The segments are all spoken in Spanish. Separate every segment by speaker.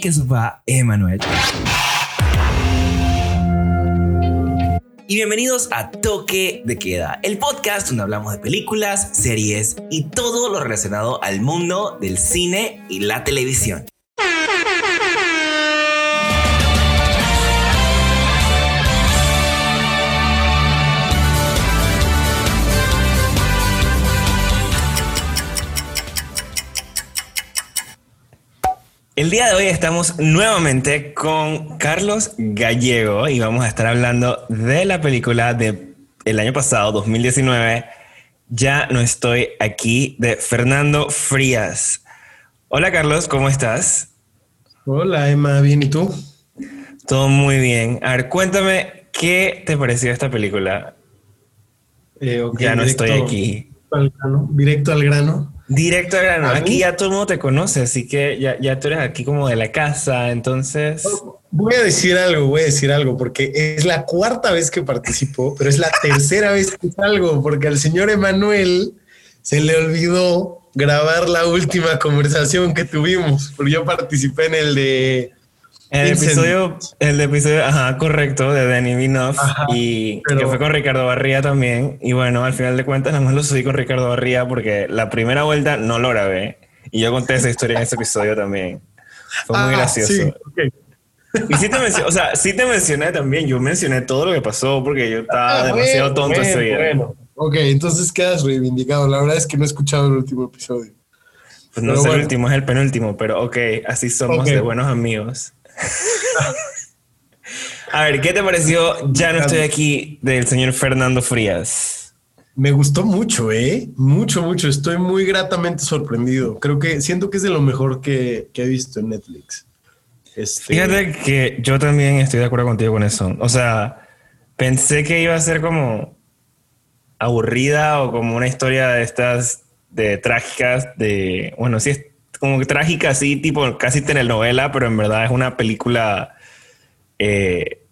Speaker 1: Que supa, Emanuel. Y bienvenidos a Toque de Queda, el podcast donde hablamos de películas, series y todo lo relacionado al mundo del cine y la televisión. El día de hoy estamos nuevamente con Carlos Gallego y vamos a estar hablando de la película de el año pasado, 2019. Ya no estoy aquí de Fernando Frías. Hola Carlos, ¿cómo estás?
Speaker 2: Hola Emma, bien, ¿y tú?
Speaker 1: Todo muy bien. A ver, cuéntame, ¿qué te pareció esta película?
Speaker 2: Eh,
Speaker 1: ya no estoy aquí.
Speaker 2: al grano, directo al grano.
Speaker 1: Directo al grano.
Speaker 2: ¿A
Speaker 1: Aquí
Speaker 2: mí?
Speaker 1: ya todo el mundo te conoce, así que ya, ya tú eres aquí como de la casa, entonces...
Speaker 2: Voy a decir algo, voy a decir algo, porque es la cuarta vez que participo, pero es la tercera vez que salgo, porque al señor Emanuel se le olvidó grabar la última conversación que tuvimos, porque yo participé en el de...
Speaker 1: El episodio, el episodio, ajá, correcto, de Danny Vinoff
Speaker 2: Ajá,
Speaker 1: y
Speaker 2: pero-
Speaker 1: que fue con Ricardo Barría también. Y bueno, al final de cuentas, nada más lo subí con Ricardo Barría porque la primera vuelta no lo grabé. Y yo conté esa historia en ese episodio también. Fue muy
Speaker 2: Ah,
Speaker 1: gracioso.
Speaker 2: sí, ok.
Speaker 1: Y sí te mencioné, o sea, sí te mencioné también. Yo mencioné todo lo que pasó porque yo estaba
Speaker 2: Ah,
Speaker 1: demasiado
Speaker 2: bueno,
Speaker 1: tonto ese
Speaker 2: bueno,
Speaker 1: día.
Speaker 2: bueno. Ok, entonces quedas reivindicado. La verdad es que no he escuchado el último episodio.
Speaker 1: Pues no
Speaker 2: Pero
Speaker 1: es el
Speaker 2: bueno.
Speaker 1: último, es el penúltimo, pero ok, así somos
Speaker 2: Ok.
Speaker 1: de buenos amigos. A ver, ¿qué te pareció? Ya no estoy aquí del señor Fernando Frías.
Speaker 2: Me gustó mucho, ¿eh? Mucho, mucho. Estoy muy gratamente sorprendido. Creo que siento que es de lo mejor que, que he visto en Netflix. Este,
Speaker 1: Fíjate que yo también estoy de acuerdo contigo con eso. O sea, pensé que iba a ser como aburrida o como una historia de estas de trágicas, de, bueno, sí es como trágica, así, tipo casi telenovela, pero en verdad es una película eh,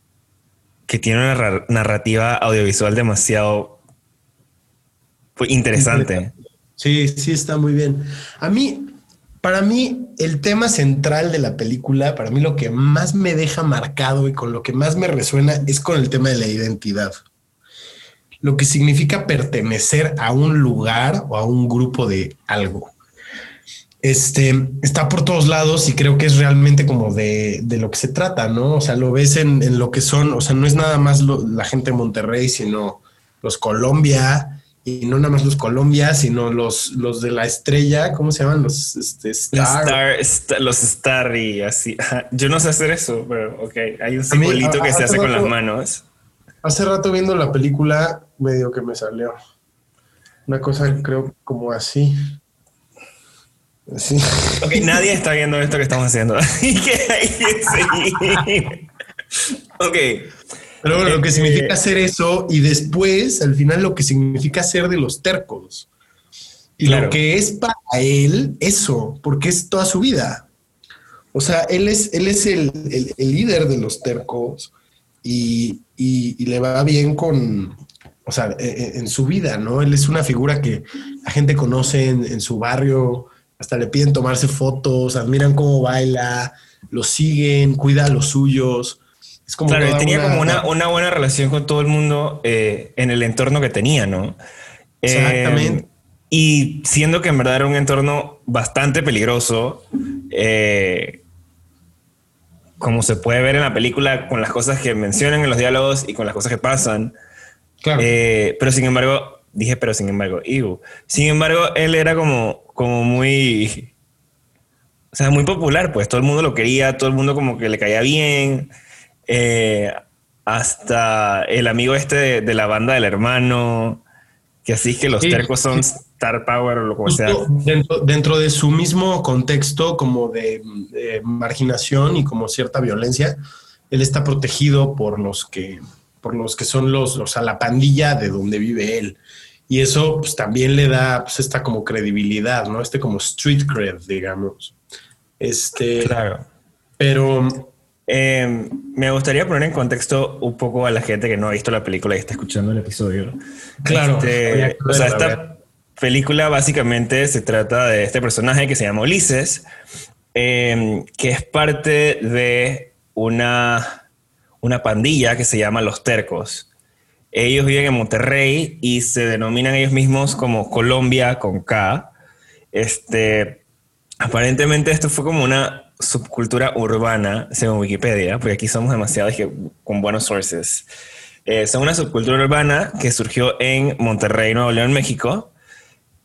Speaker 1: que tiene una ra- narrativa audiovisual demasiado interesante.
Speaker 2: Sí, sí, está muy bien. A mí, para mí, el tema central de la película, para mí lo que más me deja marcado y con lo que más me resuena es con el tema de la identidad. Lo que significa pertenecer a un lugar o a un grupo de algo. Este está por todos lados y creo que es realmente como de, de lo que se trata, ¿no? O sea, lo ves en, en lo que son, o sea, no es nada más lo- la gente de Monterrey, sino los Colombia, y no nada más los Colombia, sino los, los de la estrella, ¿cómo se llaman? Los este, Star.
Speaker 1: Star, sta- los Star y así. Yo no sé hacer eso, pero ok. Hay un
Speaker 2: mí,
Speaker 1: simbolito
Speaker 2: a-
Speaker 1: que se
Speaker 2: hace
Speaker 1: con las manos.
Speaker 2: Hace rato viendo la película, medio que me salió una cosa, creo, como así. Así.
Speaker 1: Ok, nadie está viendo esto que estamos haciendo. Así que hay que seguir. Ok.
Speaker 2: Pero bueno, lo que
Speaker 1: Este-
Speaker 2: significa hacer eso y después, al final, lo que significa ser de los tercos. Y
Speaker 1: Claro.
Speaker 2: lo que es para él eso, porque es toda su vida. O sea, él es, él es el, el- el líder de los tercos y, y- y le va bien con, o sea, e- e- en, su vida, ¿no? Él es una figura que la gente conoce en, en su barrio, hasta le piden tomarse fotos, admiran cómo baila, lo siguen, cuida a los suyos. Es como
Speaker 1: Claro, tenía como una, una buena relación con todo el mundo eh, en el entorno que tenía, ¿no? Eh,
Speaker 2: Exactamente.
Speaker 1: y siendo que en verdad era un entorno bastante peligroso, eh, como se puede ver en la película, con las cosas que mencionan en los diálogos y con las cosas que pasan.
Speaker 2: Claro.
Speaker 1: Eh, pero sin embargo, dije, pero sin embargo, Igu. Sin embargo, él era como, como muy, o sea, muy popular, pues todo el mundo lo quería, todo el mundo como que le caía bien. Eh, hasta el amigo este de, de la banda del hermano, que así es que los
Speaker 2: Sí,
Speaker 1: tercos son
Speaker 2: sí.
Speaker 1: Star Power o lo como sea.
Speaker 2: Dentro, dentro de su mismo contexto como de, de marginación y como cierta violencia, él está protegido por los que, por los que son los, o sea, la pandilla de donde vive él. Y eso pues, también le da pues, esta como credibilidad, ¿no? Este como street cred, digamos. Este,
Speaker 1: Claro.
Speaker 2: pero
Speaker 1: Eh, me gustaría poner en contexto un poco a la gente que no ha visto la película y está escuchando el episodio.
Speaker 2: Claro,
Speaker 1: Este, o sea, esta película básicamente se trata de este personaje que se llama Ulises, em, que es parte de una, una pandilla que se llama Los Tercos. Ellos viven en Monterrey y se denominan ellos mismos como Colombia con K. Este, aparentemente esto fue como una subcultura urbana, según Wikipedia, porque aquí somos demasiados con buenos sources. Eh, son una subcultura urbana que surgió en Monterrey, Nuevo León, México,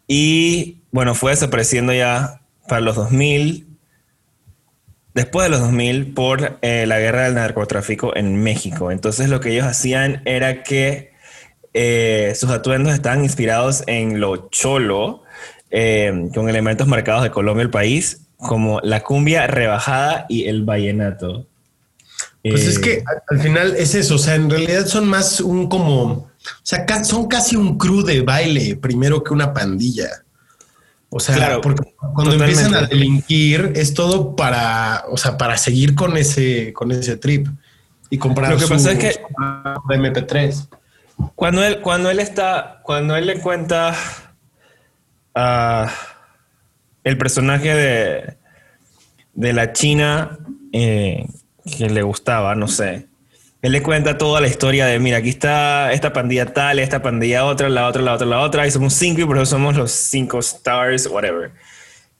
Speaker 1: y bueno, fue desapareciendo ya para los 2000, después de los 2000, por eh, la guerra del narcotráfico en México. Entonces lo que ellos hacían era que eh, sus atuendos estaban inspirados en lo cholo, con elementos marcados de Colombia, el país, como la cumbia rebajada y el vallenato.
Speaker 2: Pues es que eh, al final es eso, o sea, en realidad son más un como, o sea, son casi un crew de baile primero que una pandilla. O sea, porque cuando empiezan a delinquir es todo para, o sea, para seguir con ese, con ese trip y comprar.
Speaker 1: Lo que pasa es que
Speaker 2: MP3.
Speaker 1: Cuando él, cuando él está, cuando él le cuenta a el personaje de, de la China eh, que le gustaba, no sé. Él le cuenta toda la historia de, mira, aquí está esta pandilla tal, esta pandilla otra, la otra, la otra, la otra, y somos cinco y por eso somos los cinco stars, whatever.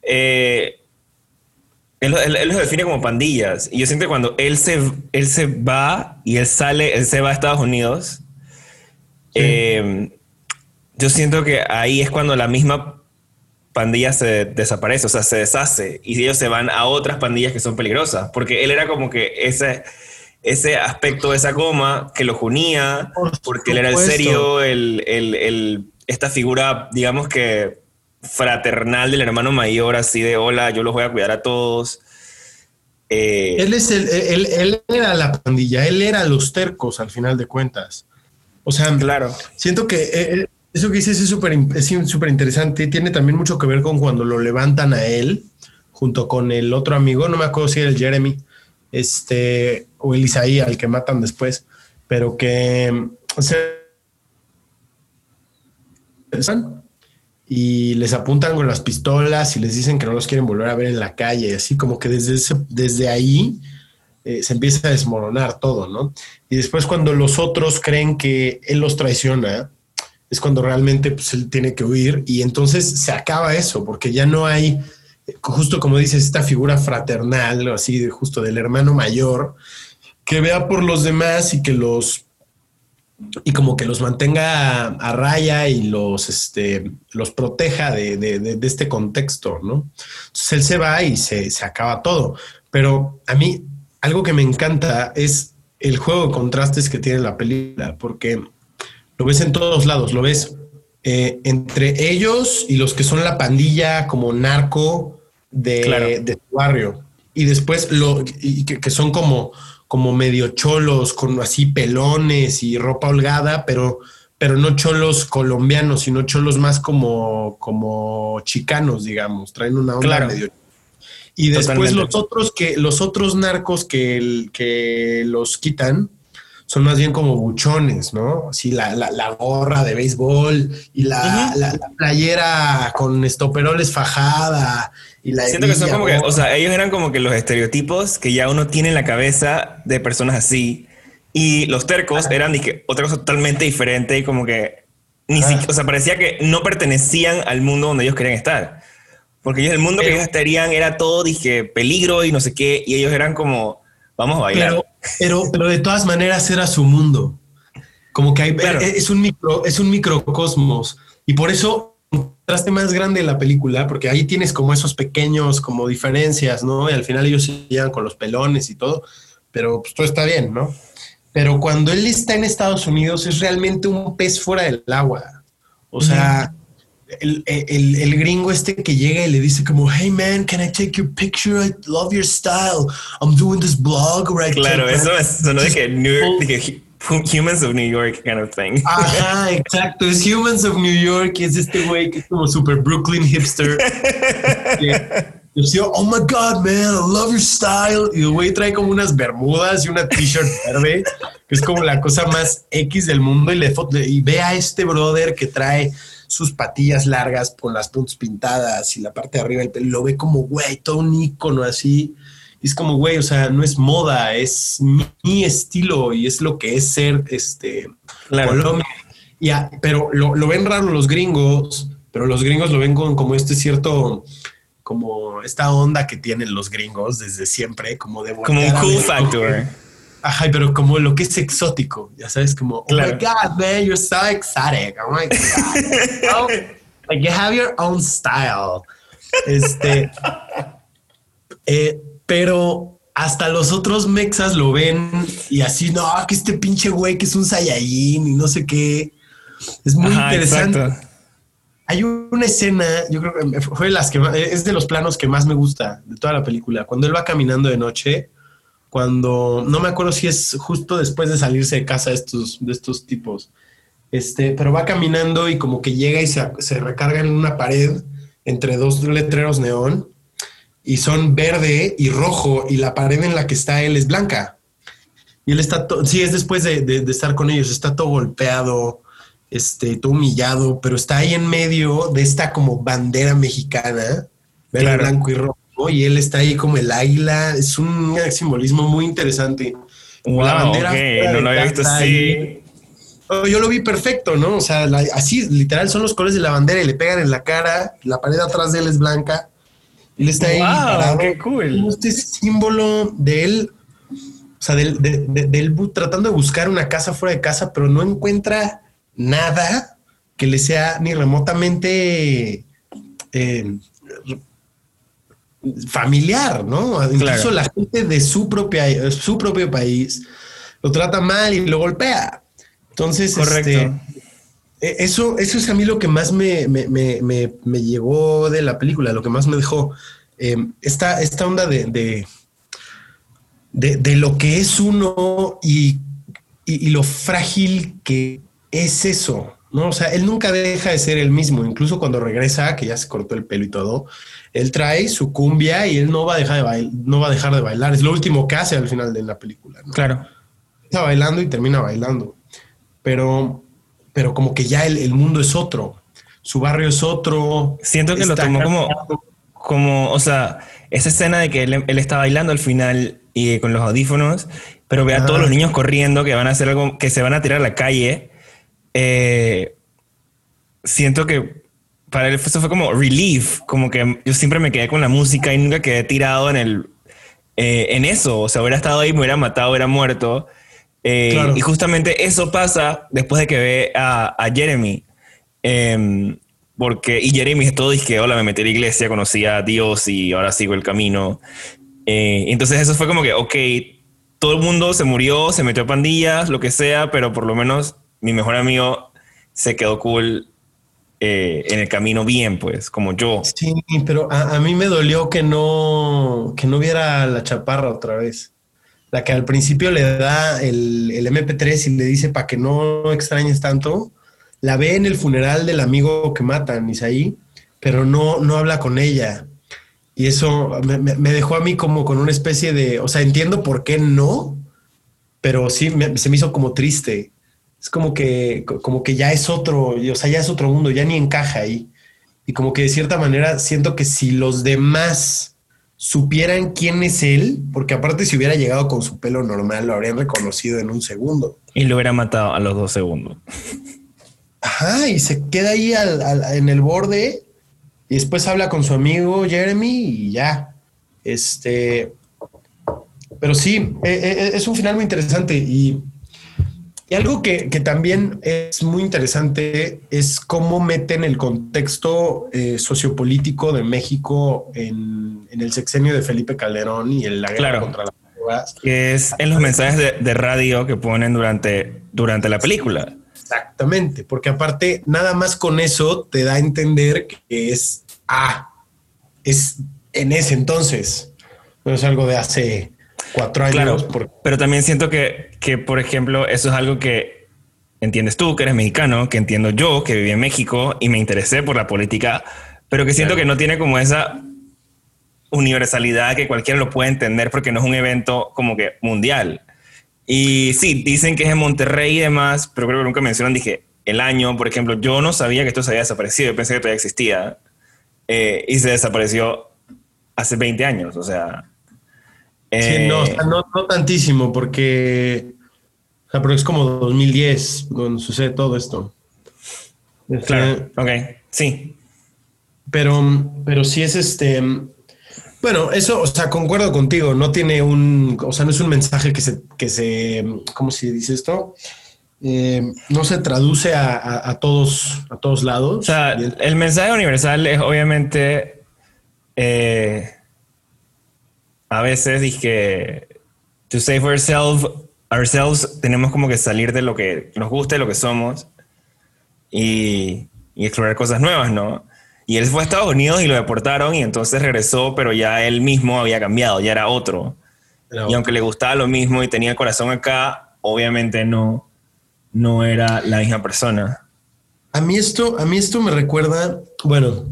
Speaker 1: Eh, él, los define como pandillas. Y yo siento que cuando él se, él se va y él sale, él se va a Estados Unidos, eh, yo siento que ahí es cuando la misma pandilla se desaparece, o sea, se deshace y ellos se van a otras pandillas que son peligrosas, porque él era como que ese, ese aspecto de esa goma que lo unía, porque él era el serio, el, esta figura, digamos que fraternal del hermano mayor, así de hola, yo los voy a cuidar a todos.
Speaker 2: Eh, él, es el, él, él, era la pandilla, él era los tercos al final de cuentas. O sea, claro. siento que eh, eso que dices es súper es interesante. Tiene también mucho que ver con cuando lo levantan a él junto con el otro amigo. No me acuerdo si era el Jeremy este, o el Isaí, al que matan después, pero que y les apuntan con las pistolas y les dicen que no los quieren volver a ver en la calle. Así como que desde, desde ahí eh, se empieza a desmoronar todo, ¿no? Y después cuando los otros creen que él los traiciona, es cuando realmente pues, él tiene que huir y entonces se acaba eso, porque ya no hay, justo como dices, esta figura fraternal, así de justo del hermano mayor, que vea por los demás y que los y como que los mantenga a, raya y los, este, los proteja de, este contexto, ¿no? Entonces él se va y se, se acaba todo. Pero a mí algo que me encanta es el juego de contrastes que tiene la película, porque lo ves en todos lados, lo ves eh, entre ellos y los que son la pandilla como narco de, de tu barrio. Y después lo y que, son como, como medio cholos, con así pelones y ropa holgada, pero, pero no cholos colombianos, sino cholos más como, como chicanos, digamos. Traen una onda medio. Y después los otros que, los otros narcos que, que los quitan, son más bien como buchones, ¿no? Así la, la, gorra de béisbol y la, la, playera con estoperoles fajada y la
Speaker 1: Siento que son como que, o sea, ellos eran como que los estereotipos que ya uno tiene en la cabeza de personas así. Y los tercos eran dije, otra cosa totalmente diferente y como que ni siquiera, o sea, parecía que no pertenecían al mundo donde ellos querían estar. Porque ellos, el mundo que ellos estarían era todo, dije, peligro y no sé qué, y ellos eran como, vamos a bailar.
Speaker 2: Pero, pero de todas maneras era su mundo. Como que hay, es un micro, es un microcosmos. Y por eso contraste más grande de la película, porque ahí tienes como esos pequeños como diferencias, ¿no? Y al final ellos se llegan con los pelones y todo, pero pues todo está bien, ¿no? Pero cuando él está en Estados Unidos es realmente un pez fuera del agua. O sea, el, el, el, gringo este que llega y le dice como, hey man, can I take your picture? I love your style. I'm doing this blog right
Speaker 1: Claro, eso es sonó de que New York, Humans of New York kind of thing.
Speaker 2: Ajá, exacto. Es Humans of New York es este güey que es como super Brooklyn hipster. yo decía, oh my God, man, I love your style. Y el güey trae como unas bermudas y una t-shirt verde, que es como la cosa más X del mundo. Y, le, y ve a este brother que trae sus patillas largas con las puntas pintadas y la parte de arriba del pelo, lo ve como, güey, todo un ícono así. Y es como, güey, o sea, no es moda, es mi, estilo y es lo que es ser este Colombia. pero lo, lo, ven raro los gringos, pero los gringos lo ven con como este cierto, como esta onda que tienen los gringos desde siempre, como de...
Speaker 1: Como un cool factor.
Speaker 2: Ajá, pero como lo que es exótico, ya sabes, como, oh my God, man, you're so exotic. Oh my God. oh, like you have your own style. Este, eh, pero hasta los otros mexas lo ven y así, no, que este pinche güey que es un Saiyajin y no sé qué. Es muy interesante. Hay una escena, yo creo que fue de las que es de los planos que más me gusta de toda la película. Cuando él va caminando de noche cuando no me acuerdo si es justo después de salirse de casa de estos, de estos tipos. Este, pero va caminando y como que llega y se, se recarga en una pared entre dos letreros neón y son verde y rojo y la pared en la que está él es blanca. Y él está, sí, es después de, de, estar con ellos, está todo golpeado, este, todo humillado, pero está ahí en medio de esta como bandera mexicana, verde, blanco y rojo y él está ahí como el águila. Es un simbolismo muy interesante.
Speaker 1: la bandera no lo había visto así.
Speaker 2: yo lo vi perfecto, ¿no? O sea, así literal son los colores de la bandera y le pegan en la cara. La pared atrás de él es blanca. Y él está ahí
Speaker 1: parado. ¡Qué cool!
Speaker 2: Este símbolo de él, o sea, del, de, tratando de buscar una casa fuera de casa, pero no encuentra nada que le sea ni remotamente eh, familiar, ¿no? Incluso la gente de su, propia, su propio país lo trata mal y lo golpea. Entonces, Correcto. Este, e, eso, eso es a mí lo que más me, me, me, me llegó de la película, lo que más me dejó. Em, esta, esta onda de, de, de, lo que es uno y, y, y lo frágil que es eso. ¿No? O sea, él nunca deja de ser el mismo, incluso cuando regresa, que ya se cortó el pelo y todo, él trae su cumbia y él no va a dejar de bailar, no va a dejar de bailar. Es lo último que hace al final de la película.
Speaker 1: Claro.
Speaker 2: Está bailando y termina bailando. Pero, pero como que ya el, mundo es otro. Su barrio es otro.
Speaker 1: Siento que lo tomó como, como, o sea, esa escena de que él, está bailando al final y con los audífonos, pero ve a todos los niños corriendo que van a hacer algo, que se van a tirar a la calle. Eh, siento que para él eso fue como relief, como que yo siempre me quedé con la música y nunca quedé tirado en el eh, en eso, o sea, hubiera estado ahí, me hubiera matado, hubiera muerto. Eh, y justamente eso pasa después de que ve a, a Jeremy. Em, porque, y Jeremy es todo, dice hola, me metí a la iglesia, conocí a Dios y ahora sigo el camino. Eh, entonces eso fue como que, ok, todo el mundo se murió, se metió a pandillas, lo que sea, pero por lo menos mi mejor amigo se quedó cool eh, en el camino bien, pues, como yo.
Speaker 2: Sí, pero a, mí me dolió que no, que no viera la chaparra otra vez. La que al principio le da el, el MP3 y le dice para que no extrañes tanto. La ve en el funeral del amigo que matan, Isaí, pero no, no habla con ella. Y eso me, me, dejó a mí como con una especie de, o sea, entiendo por qué no, pero sí se me hizo como triste es como que, como que ya es otro, o sea, ya es otro mundo, ya ni encaja ahí. Y como que de cierta manera siento que si los demás supieran quién es él, porque aparte si hubiera llegado con su pelo normal, lo habrían reconocido en un segundo.
Speaker 1: Y lo hubiera matado a los dos segundos.
Speaker 2: Ajá, y se queda ahí en el borde y después habla con su amigo Jeremy y ya. Este, pero sí, e, e, es un final muy interesante y y algo que, también es muy interesante es cómo meten el contexto eh, sociopolítico de México en, el sexenio de Felipe Calderón y en la guerra contra las drogas.
Speaker 1: Que es en los mensajes de, radio que ponen durante, durante la película.
Speaker 2: Exactamente, porque aparte, nada más con eso te da a entender que es, ah, es en ese entonces, no es algo de hace cuatro años.
Speaker 1: Pero también siento que, que, por ejemplo, eso es algo que entiendes tú, que eres mexicano, que entiendo yo, que viví en México y me interesé por la política, pero que siento que no tiene como esa universalidad que cualquiera lo puede entender porque no es un evento como que mundial. Y sí, dicen que es en Monterrey y demás, pero creo que nunca mencionan, dije, el año, por ejemplo, yo no sabía que esto se había desaparecido, yo pensé que todavía existía eh, y se desapareció hace 20 años, o sea...
Speaker 2: sí, no,
Speaker 1: eh,
Speaker 2: no, no, tantísimo, porque, o sea, pero es como 2010 cuando sucede todo esto. Este,
Speaker 1: claro, ok, sí.
Speaker 2: Pero, pero sí es este... Bueno, eso, o sea, concuerdo contigo, no tiene un, o sea, no es un mensaje que se, que se, ¿cómo se dice esto? Eh, no se traduce a, a, a, todos, a todos lados.
Speaker 1: O sea, el mensaje universal es obviamente eh, a veces dije to save ourselves, ourselves tenemos como que salir de lo que nos gusta, de lo que somos y, y explorar cosas nuevas, ¿no? Y él fue a Estados Unidos y lo deportaron y entonces regresó, pero ya él mismo había cambiado, ya era otro. Y aunque le gustaba lo mismo y tenía el corazón acá, obviamente no, no era la misma persona.
Speaker 2: A mí esto, a mí esto me recuerda, bueno,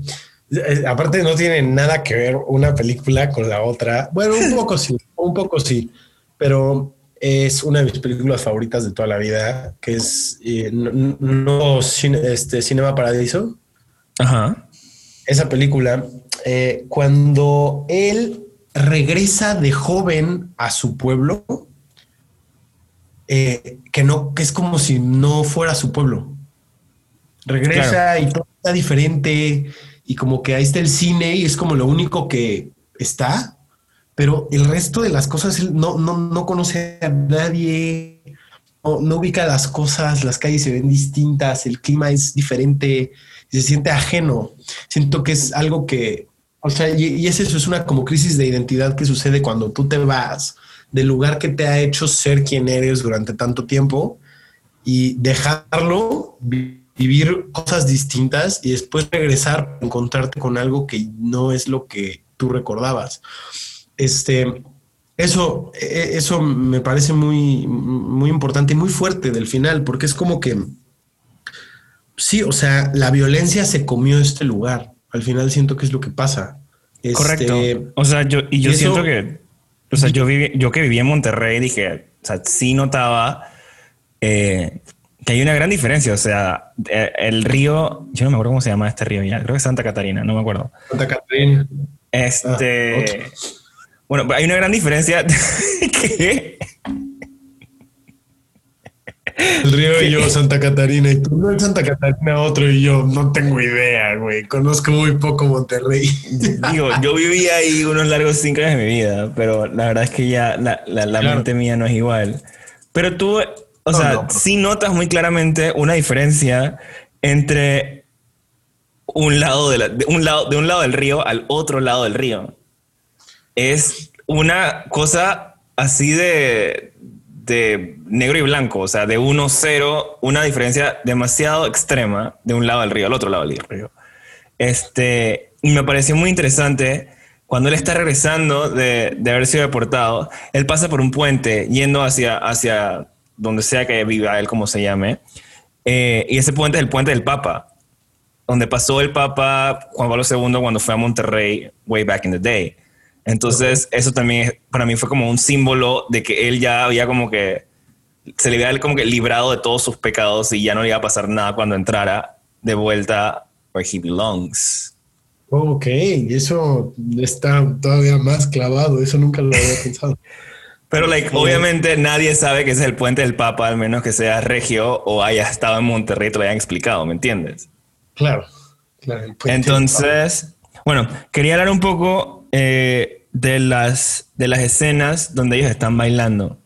Speaker 2: aparte no tiene nada que ver una película con la otra. Bueno, un poco sí, un poco sí, pero es una de mis películas favoritas de toda la vida, que es eh, no, no este, Cinema Paradiso.
Speaker 1: Ajá
Speaker 2: esa película, eh, cuando él regresa de joven a su pueblo, eh, que no, que es como si no fuera su pueblo. Regresa claro. y todo está diferente y como que ahí está el cine y es como lo único que está, pero el resto de las cosas no, no, no conoce a nadie, no, no ubica las cosas, las calles se ven distintas, el clima es diferente, se siente ajeno. Siento que es algo que, o sea, y, y es eso, es una como crisis de identidad que sucede cuando tú te vas del lugar que te ha hecho ser quien eres durante tanto tiempo y dejarlo, vivir cosas distintas y después regresar, encontrarte con algo que no es lo que tú recordabas. Este, eso, eso me parece muy, muy importante y muy fuerte del final, porque es como que sí, o sea, la violencia se comió este lugar. Al final siento que es lo que pasa.
Speaker 1: Este, Correcto. O sea, yo, y yo y siento eso, que, o sea, yo, viví, yo que viví en Monterrey dije, o sea, sí notaba eh, que hay una gran diferencia. O sea, eh, el río, yo no me acuerdo cómo se llama este río ya, creo que es Santa Catarina, no me acuerdo.
Speaker 2: Santa Catarina.
Speaker 1: Este. Ah, bueno, hay una gran diferencia que
Speaker 2: el río y yo, Santa Catarina, y tú no en Santa Catarina, otro y yo, no tengo idea, güey. Conozco muy poco Monterrey.
Speaker 1: Digo, yo viví ahí unos largos cinco años de mi vida, pero la verdad es que ya la, la, la claro. mente mía no es igual. Pero tú, o no, sea, no, sí notas muy claramente una diferencia entre un lado de, la, de, un lado, de un lado del río al otro lado del río. Es una cosa así de, de negro y blanco, o sea, de 1-0, una diferencia demasiado extrema de un lado del río al otro lado del río. Este, y me pareció muy interesante cuando él está regresando de, de, haber sido deportado, él pasa por un puente yendo hacia, hacia donde sea que viva él, como se llame, eh, y ese puente es el puente del Papa, donde pasó el Papa Juan Pablo II cuando fue a Monterrey way back in the day. Entonces, okay. eso también para mí fue como un símbolo de que él ya había como que se le había como que librado de todos sus pecados y ya no le iba a pasar nada cuando entrara de vuelta where he belongs.
Speaker 2: Ok, eso está todavía más clavado, eso nunca lo había pensado.
Speaker 1: Pero, like, okay. obviamente nadie sabe que es el puente del Papa, al menos que sea regio o haya estado en Monterrey, te lo hayan explicado, ¿me entiendes?
Speaker 2: Claro, claro.
Speaker 1: Entonces, bueno, quería hablar un poco eh, de, las, de las escenas donde ellos están bailando.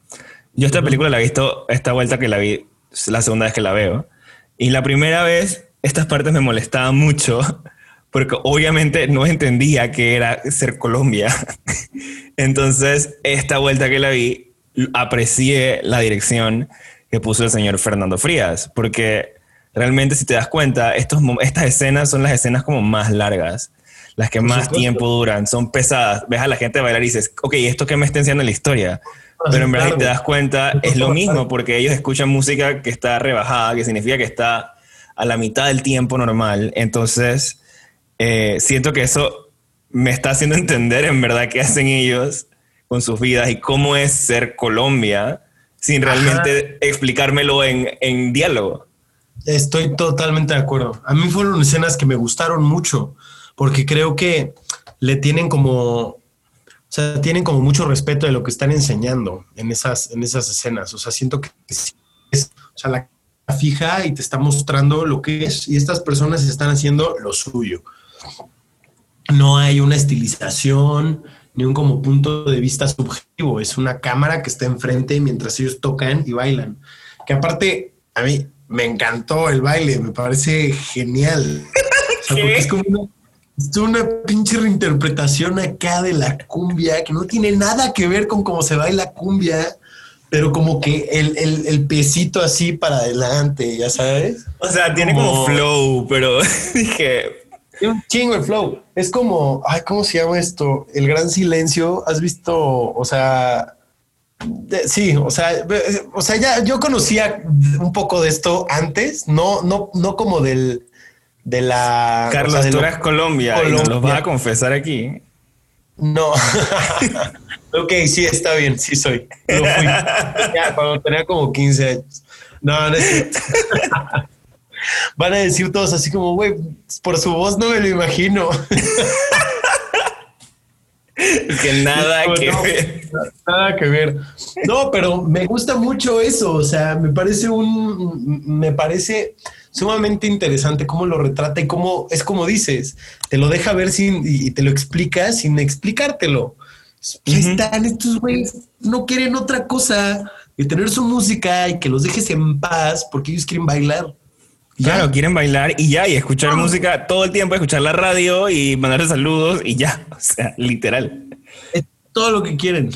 Speaker 1: Yo esta película la he visto esta vuelta que la vi, la segunda vez que la veo. Y la primera vez, estas partes me molestaban mucho, porque obviamente no entendía que era ser Colombia. Entonces, esta vuelta que la vi, aprecié la dirección que puso el señor Fernando Frías, porque realmente si te das cuenta, estos, estas escenas son las escenas como más largas las que más tiempo duran, son pesadas. Ves a la gente bailar y dices, ok, ¿esto qué me está enseñando en la historia? Pero en verdad, si te das cuenta, es lo mismo porque ellos escuchan música que está rebajada, que significa que está a la mitad del tiempo normal. Entonces, eh, siento que eso me está haciendo entender en verdad qué hacen ellos con sus vidas y cómo es ser Colombia sin realmente Ajá. explicármelo en, en diálogo.
Speaker 2: Estoy totalmente de acuerdo. A mí fueron escenas que me gustaron mucho porque creo que le tienen como, o sea, tienen como mucho respeto de lo que están enseñando en esas, en esas escenas. O sea, siento que es, o sea, la fija y te está mostrando lo que es y estas personas están haciendo lo suyo. No hay una estilización ni un como punto de vista subjetivo. Es una cámara que está enfrente mientras ellos tocan y bailan. Que aparte, a mí me encantó el baile, me parece genial. O sea, porque es como una, es una pinche reinterpretación acá de la cumbia que no tiene nada que ver con cómo se baila cumbia, pero como que el, el, el pesito así para adelante, ya sabes.
Speaker 1: O sea, tiene como, flow, pero dije.
Speaker 2: Tiene un chingo el flow. Es como, ay, ¿cómo se llama esto? El gran silencio. ¿Has visto? O sea, de- sí, o sea, o sea, ya yo conocía un poco de esto antes, no, no, no como del de la
Speaker 1: Carlos,
Speaker 2: o sea, de lo-
Speaker 1: eres Colombia, y nos
Speaker 2: Colombia.
Speaker 1: vas a confesar aquí.
Speaker 2: No. ok, sí, está bien, sí soy. Lo fui. Ya, cuando tenía como 15 años. No, no es cierto. Van a decir todos así como, güey, por su voz no me lo imagino.
Speaker 1: Que nada
Speaker 2: No,
Speaker 1: que
Speaker 2: no,
Speaker 1: ver.
Speaker 2: Nada que ver. No, pero me gusta mucho eso. O sea, me parece un, me parece sumamente interesante cómo lo retrata y cómo es como dices, te lo deja ver sin y te lo explica sin explicártelo.
Speaker 1: Ujú.
Speaker 2: están estos güeyes, no quieren otra cosa que tener su música y que los dejes en paz porque ellos quieren bailar. Ya.
Speaker 1: Claro, quieren bailar y ya, y escuchar música todo el tiempo, escuchar la radio y mandarle saludos y ya. O sea, literal.
Speaker 2: Es todo lo que quieren.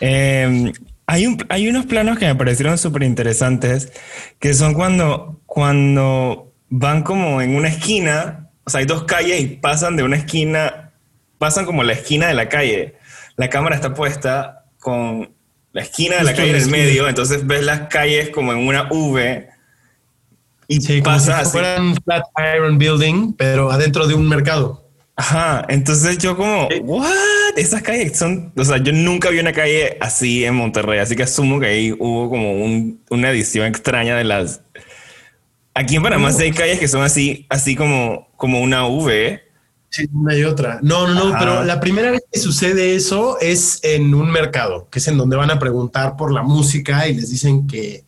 Speaker 1: Eh, hay, un, hay unos planos que me parecieron súper interesantes, que son cuando, cuando van como en una esquina, o sea, hay dos calles y pasan de una esquina, pasan como la esquina de la calle. La cámara está puesta con la esquina de la calle
Speaker 2: en
Speaker 1: el medio, entonces ves las calles como en una V y
Speaker 2: Sí, como si
Speaker 1: pasa
Speaker 2: fuera un flat iron building, pero adentro de un mercado.
Speaker 1: Ajá, entonces yo como. ¿what? Esas calles son, o sea, yo nunca vi una calle así en Monterrey, así que asumo que ahí hubo como un- una edición extraña de las... Aquí en Panamá hay calles que son así, así como, como una V.
Speaker 2: Sí, una y otra. No, no, no,
Speaker 1: Ajá.
Speaker 2: pero la primera vez que sucede eso es en un mercado, que es en donde van a preguntar por la música y les dicen que,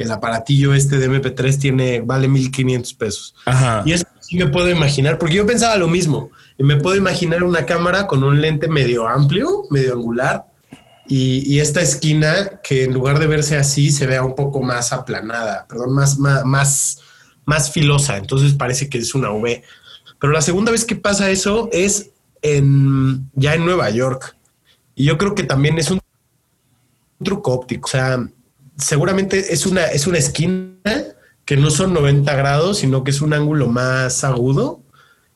Speaker 2: que el aparatillo este de MP3 tiene, vale 1500 pesos.
Speaker 1: Ajá.
Speaker 2: Y eso sí me puedo imaginar, porque yo pensaba lo mismo. Y me puedo imaginar una cámara con un lente medio amplio, medio angular, y, y esta esquina que en lugar de verse así se vea un poco más aplanada, perdón, más, más, más, más filosa. Entonces parece que es una V. Pero la segunda vez que pasa eso es en, ya en Nueva York. Y yo creo que también es un truco óptico. O sea, seguramente es una, es una esquina que no son 90 grados, sino que es un ángulo más agudo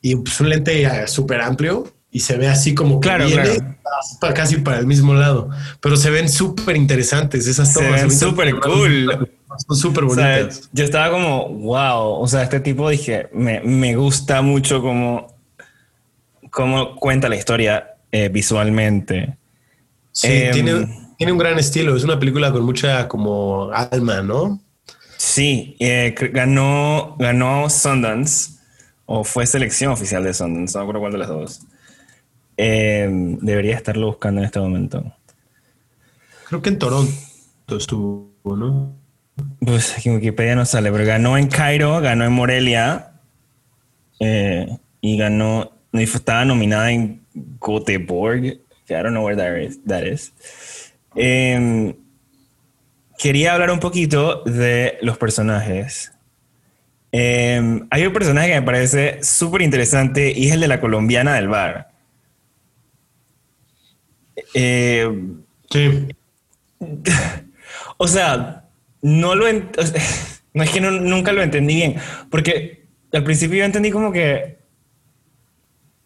Speaker 2: y pues, un lente eh, súper amplio y se ve así como que
Speaker 1: Claro,
Speaker 2: viene
Speaker 1: claro.
Speaker 2: pa- casi para el mismo lado, pero se ven súper interesantes esas
Speaker 1: Se
Speaker 2: tomas.
Speaker 1: ven súper cool.
Speaker 2: Son súper
Speaker 1: O sea,
Speaker 2: bonitas.
Speaker 1: yo estaba como, wow, o sea, este tipo dije, me, me gusta mucho cómo, cómo cuenta la historia eh, visualmente.
Speaker 2: Sí,
Speaker 1: Em,
Speaker 2: tiene, tiene un gran estilo. Es una película con mucha como alma, ¿no?
Speaker 1: Sí, eh, ganó, ganó Sundance, o fue selección oficial de Sundance, no me acuerdo cuál de las dos. Eh, debería estarlo buscando en este momento.
Speaker 2: Creo que en Toronto estuvo, ¿no?
Speaker 1: Pues aquí en Wikipedia no sale, pero ganó en Cairo, ganó en Morelia eh, y ganó, estaba nominada en Göteborg, que I don't know where that is. that is. Eh, quería hablar un poquito de los personajes. Eh, hay un personaje que me parece súper interesante y es el de la colombiana del bar. Eh,
Speaker 2: Sí.
Speaker 1: o sea, no lo ent- o sea, no es que no- nunca lo entendí bien, porque al principio yo entendí como que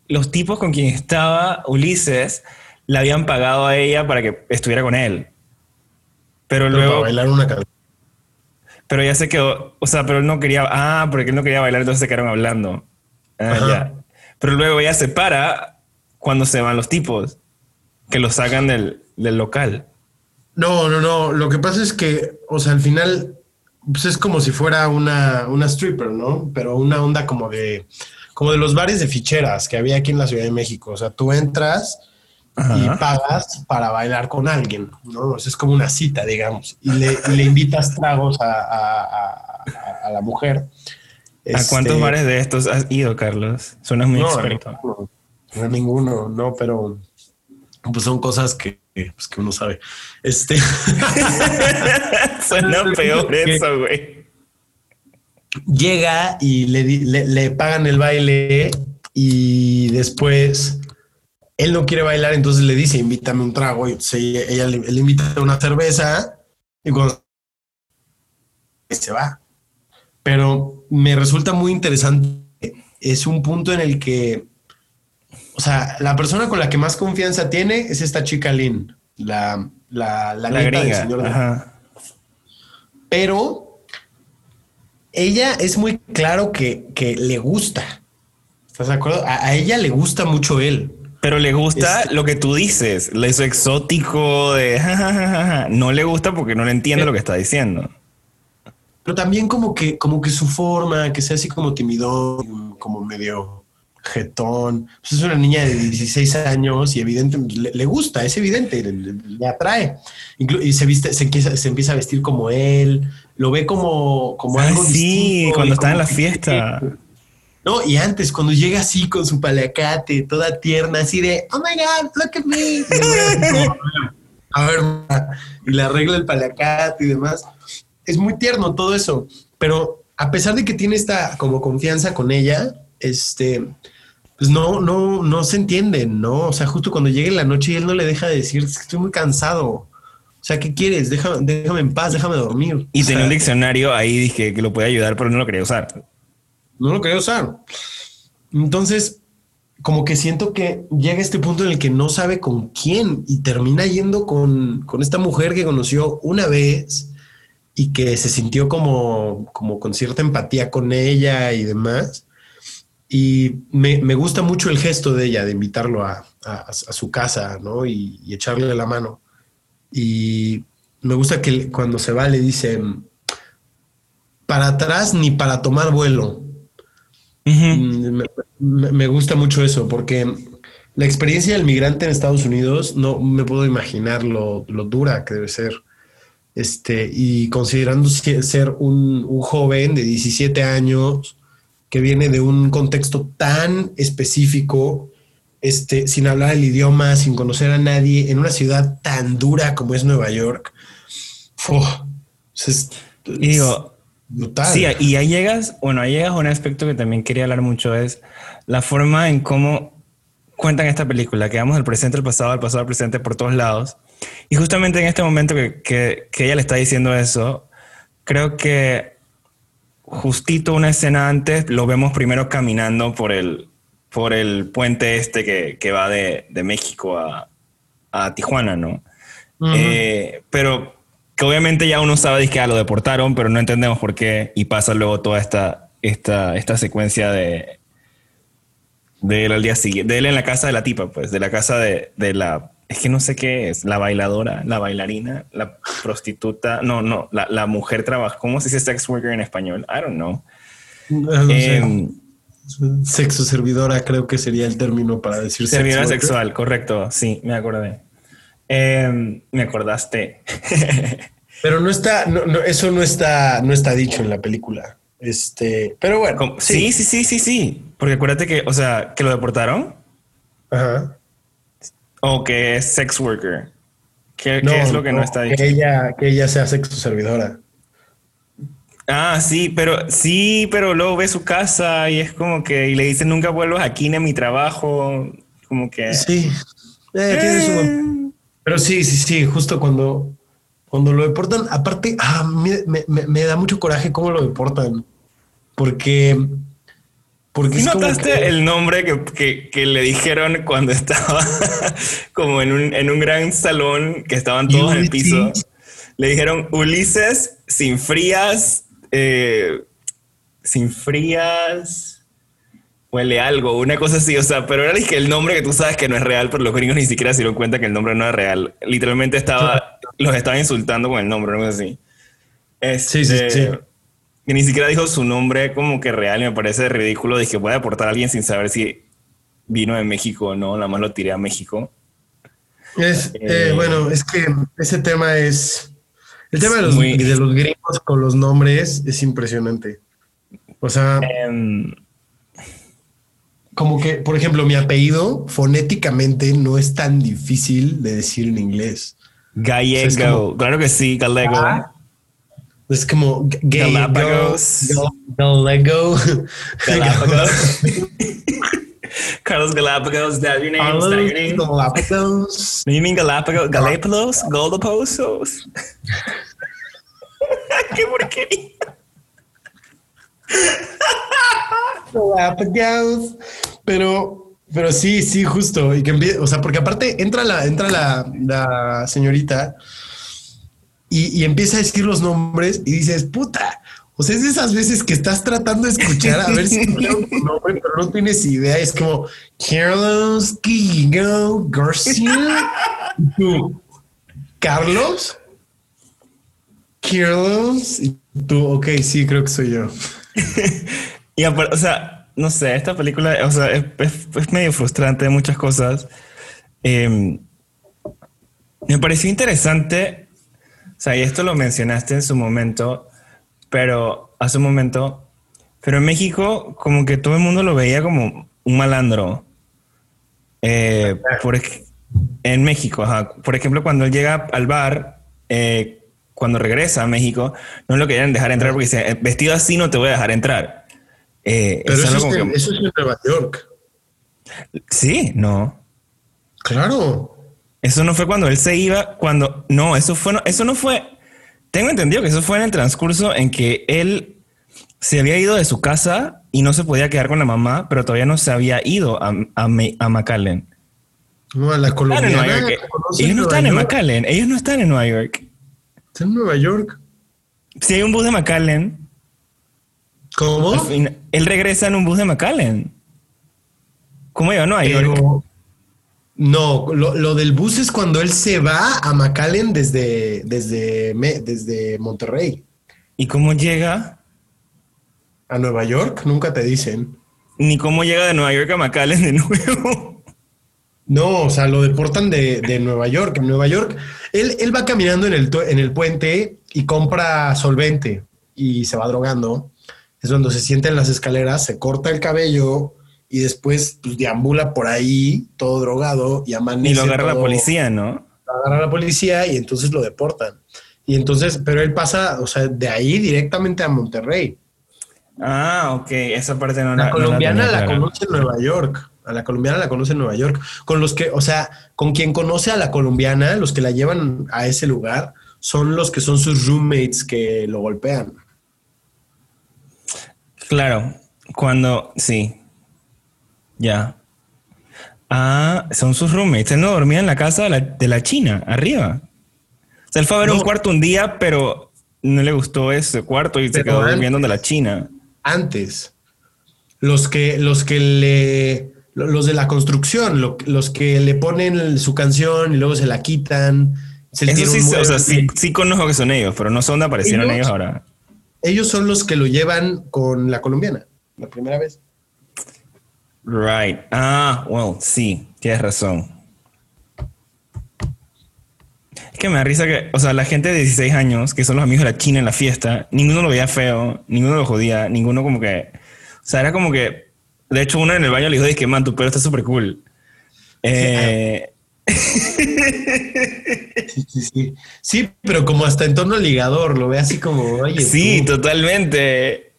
Speaker 1: los tipos con quien estaba Ulises le habían pagado a ella para que estuviera con él. Pero
Speaker 2: Pero
Speaker 1: luego,
Speaker 2: para bailar una canción.
Speaker 1: pero ya se quedó, o sea, pero él no quería, ah, porque él no quería bailar, entonces se quedaron hablando. Ah, ya. Pero luego ella se para cuando se van los tipos, que los sacan del, del local.
Speaker 2: No, no, no. Lo que pasa es que, o sea, al final pues es como si fuera una, una stripper, ¿no? Pero una onda como de, como de los bares de ficheras que había aquí en la Ciudad de México. O sea, tú entras y pagas para bailar con alguien, ¿no? es como una cita, digamos, y le, invitas tragos a, la mujer.
Speaker 1: ¿A cuántos este, bares de estos has ido, Carlos? Suenas muy experto.
Speaker 2: No, ninguno, no, pero pues son cosas que, pues, que uno sabe. Este.
Speaker 1: Suena peor eso, güey.
Speaker 2: Llega y le, le, pagan el baile y después él no quiere bailar, entonces le dice, invítame un trago. Y ella, le, invita una cerveza y cuando se va. Pero me resulta muy interesante. Es un punto en el que o sea, la persona con la que más confianza tiene es esta chica Lynn, la, la, la, del señor. Pero ella es muy claro que, le gusta. ¿Estás de acuerdo? A, ella le gusta mucho él.
Speaker 1: Pero le gusta lo que tú dices, lo exótico de no le gusta porque no le entiende lo que está diciendo.
Speaker 2: Pero también como que, como que su forma, que sea así como tímido, como medio jetón. Pues es una niña de 16 años y evidentemente le, gusta, es evidente, le, atrae. y se viste, se empieza, se empieza a vestir como él, lo ve como, como algo
Speaker 1: Sí, cuando está en la fiesta.
Speaker 2: No, y antes, cuando llega así con su paliacate, toda tierna, así de, oh my God, look at me. a ver, y le arregla el paliacate y demás. Es muy tierno todo eso, pero a pesar de que tiene esta como confianza con ella, este, pues no, no, no se entienden, ¿no? O sea, justo cuando llegue la noche y él no le deja de decir, estoy muy cansado. O sea, ¿qué quieres? Déjame, déjame en paz, déjame dormir.
Speaker 1: Y tenía un diccionario ahí, dije que lo puede ayudar, pero no lo quería usar.
Speaker 2: No lo quería usar. Entonces, como que siento que llega este punto en el que no sabe con quién y termina yendo con, con esta mujer que conoció una vez y que se sintió como, como con cierta empatía con ella y demás y me, gusta mucho el gesto de ella de invitarlo a, su casa, ¿no? Y, echarle la mano. Y me gusta que cuando se va le dice, para atrás ni para tomar vuelo. Mm, me, gusta mucho eso porque la experiencia del migrante en Estados Unidos no me puedo imaginar lo, dura que debe ser. Este, y considerando ser un, un joven de 17 años, que viene de un contexto tan específico, este, sin hablar el idioma, sin conocer a nadie, en una ciudad tan dura como es Nueva York.
Speaker 1: digo, Sí, y ahí llegas, bueno, ahí llegas a un aspecto que también quería hablar mucho, es la forma en cómo cuentan esta película, que vamos del presente al pasado, al pasado al presente por todos lados. Y justamente en este momento que, que ella le está diciendo eso, creo que justito una escena antes lo vemos primero caminando por el, por el puente este que, que va de, de, México a, a Tijuana, ¿no? Eh, pero que obviamente ya uno sabe que ah, lo deportaron, pero no entendemos por qué y pasa luego toda esta, esta, esta secuencia de, de él al día siguiente, de él en la casa de la tipa, pues, de la casa de, de la es que no sé qué es, la bailadora, la bailarina, la prostituta, no, no, la, mujer trabaja, ¿cómo se dice sex worker en español? I don't know.
Speaker 2: Em, Sexo servidora creo que sería el término para decir
Speaker 1: servidora sexual, correcto, sí, me acordé. Em, me acordaste.
Speaker 2: pero no está, eso no está, no está dicho en la película. Este, pero bueno.
Speaker 1: Sí. sí, sí, sí, sí, sí. Porque acuérdate que, o sea, que lo deportaron. Ajá. O que es sex worker. ¿Qué, es lo que no, está dicho?
Speaker 2: Que ella, que ella sea sexo servidora.
Speaker 1: Ah, sí, pero sí, pero luego ve su casa y es como que y le dice nunca vuelvas aquí ni a mi trabajo, como que
Speaker 2: sí, eh, eh. Pero sí, sí, sí, justo cuando cuando lo deportan, aparte, ah, me, me, da mucho coraje cómo lo deportan, porque
Speaker 1: porque notaste el nombre que, le dijeron cuando estaba como en un, en un gran salón que estaban todos en el piso? Le dijeron Ulises sin frías, eh, sin frías, huele algo, una cosa así, o sea, pero era el nombre que tú sabes que no es real, pero los gringos ni siquiera se dieron cuenta que el nombre no era real. Literalmente estaba, los estaba insultando con el nombre, algo así. Este,
Speaker 2: Sí, sí, sí.
Speaker 1: Que ni siquiera dijo su nombre como que real y me parece ridículo. Dije, voy a deportar a alguien sin saber si vino de México o no. Nada más lo tiré a México.
Speaker 2: Es, eh,
Speaker 1: Eh,
Speaker 2: bueno, es que ese tema es. El tema de los,
Speaker 1: Muy-
Speaker 2: de los gringos con los nombres es impresionante. O sea,
Speaker 1: Em,
Speaker 2: como que, por ejemplo, mi apellido fonéticamente no es tan difícil de decir en inglés.
Speaker 1: Gallego.
Speaker 2: Como-
Speaker 1: claro que sí, Gallego.
Speaker 2: Ah, Es como
Speaker 1: Galápagos.
Speaker 2: go- Gallego.
Speaker 1: Galápagos. Carlos Galápagos, that your name? Is that your name?
Speaker 2: Galápagos.
Speaker 1: You mean Galápagos? Galápagos? Goldoposos? ¡Qué porquería!
Speaker 2: Galápagos. Pero, pero sí, sí, justo. Y que empie- o sea, porque aparte entra la, entra la, la señorita y, y empieza a decir los nombres y dices, puta. O sea, es de esas veces que estás tratando de escuchar a ver si nombre, pero no tienes idea. Es como Carlos Guillermo García. Tú, Carlos. Carlos. Tú, ok, sí, creo que soy yo.
Speaker 1: Y o sea, no sé, esta película, o sea, es, es- es medio frustrante de muchas cosas. Eh, me pareció interesante, o sea, y esto lo mencionaste en su momento, pero hace un momento, pero en México como que todo el mundo lo veía como un malandro. Eh, por, en México, ajá. por ejemplo, cuando él llega al bar, eh, cuando regresa a México, no lo querían dejar entrar porque dice, vestido así no te voy a dejar entrar. Eh,
Speaker 2: Pero
Speaker 1: es
Speaker 2: eso es, en,
Speaker 1: que-
Speaker 2: eso es en Nueva York.
Speaker 1: Sí, no.
Speaker 2: Claro.
Speaker 1: Eso no fue cuando él se iba, cuando... No, eso fue... no- Eso no fue... Tengo entendido que eso fue en el transcurso en que él se había ido de su casa y no se podía quedar con la mamá, pero todavía no se había ido a, a, a McAllen.
Speaker 2: No, a la
Speaker 1: Están en
Speaker 2: colombiana.
Speaker 1: Nueva York.
Speaker 2: ¿conoces
Speaker 1: Ellos no están en? McAllen. Ellos no están en Nueva York.
Speaker 2: Está en Nueva York.
Speaker 1: Si hay un bus de McAllen,
Speaker 2: ¿Cómo?
Speaker 1: él regresa en un bus de McAllen. ¿Cómo llegó a Nueva York?
Speaker 2: No, lo, lo del bus es cuando él se va a McAllen desde, desde, desde Monterrey
Speaker 1: ¿Y cómo llega?
Speaker 2: a Nueva York. Nunca te dicen.
Speaker 1: Ni cómo llega de Nueva York a McAllen de nuevo.
Speaker 2: No, o sea, lo deportan de, de Nueva York. En Nueva York, él, él va caminando en el, en el puente y compra solvente y se va drogando. Es cuando se sienta en las escaleras, se corta el cabello y después pues, deambula por ahí todo drogado y amanece.
Speaker 1: Y lo agarra la policía, ¿no?
Speaker 2: Lo agarra la policía y entonces lo deportan. Y entonces, pero él pasa, o sea, de ahí directamente a Monterrey.
Speaker 1: Ah, ok. Esa parte no
Speaker 2: La
Speaker 1: no
Speaker 2: colombiana la conoce en Nueva York. A la colombiana la conoce en Nueva York. Con los que, o sea, con quien conoce a la colombiana, los que la llevan a ese lugar, son los que son sus roommates que lo golpean.
Speaker 1: Claro, cuando sí. Ya. Ah, son sus roommates. Él no dormía en la casa de la, de la China, arriba. O sea, él fue a ver
Speaker 2: No.
Speaker 1: un cuarto un día, pero no le gustó ese cuarto y se quedó
Speaker 2: antes.
Speaker 1: durmiendo donde la China.
Speaker 2: Antes, los que, los que le, los de la construcción, lo- los que le ponen su canción y luego se la quitan. Se le
Speaker 1: Eso sí, o sea, sí, sí conozco que son ellos, pero no sé dónde aparecieron
Speaker 2: ¿Ellos?
Speaker 1: ellos ahora.
Speaker 2: Ellos son los que lo llevan con la colombiana, la primera vez.
Speaker 1: Right. Ah, well, sí, tienes razón. Es que me da risa que, o sea, la gente de 16 años, que son los amigos de la China en la fiesta, ninguno lo veía feo, ninguno lo jodía, ninguno como que, o sea, era como que, de hecho, uno en el baño le dijo, que man, tu pelo está súper cool. Eh,
Speaker 2: Sí, sí, sí. Sí, pero como hasta en tono ligador, lo ve así como, oye.
Speaker 1: sí,
Speaker 2: tú.
Speaker 1: totalmente.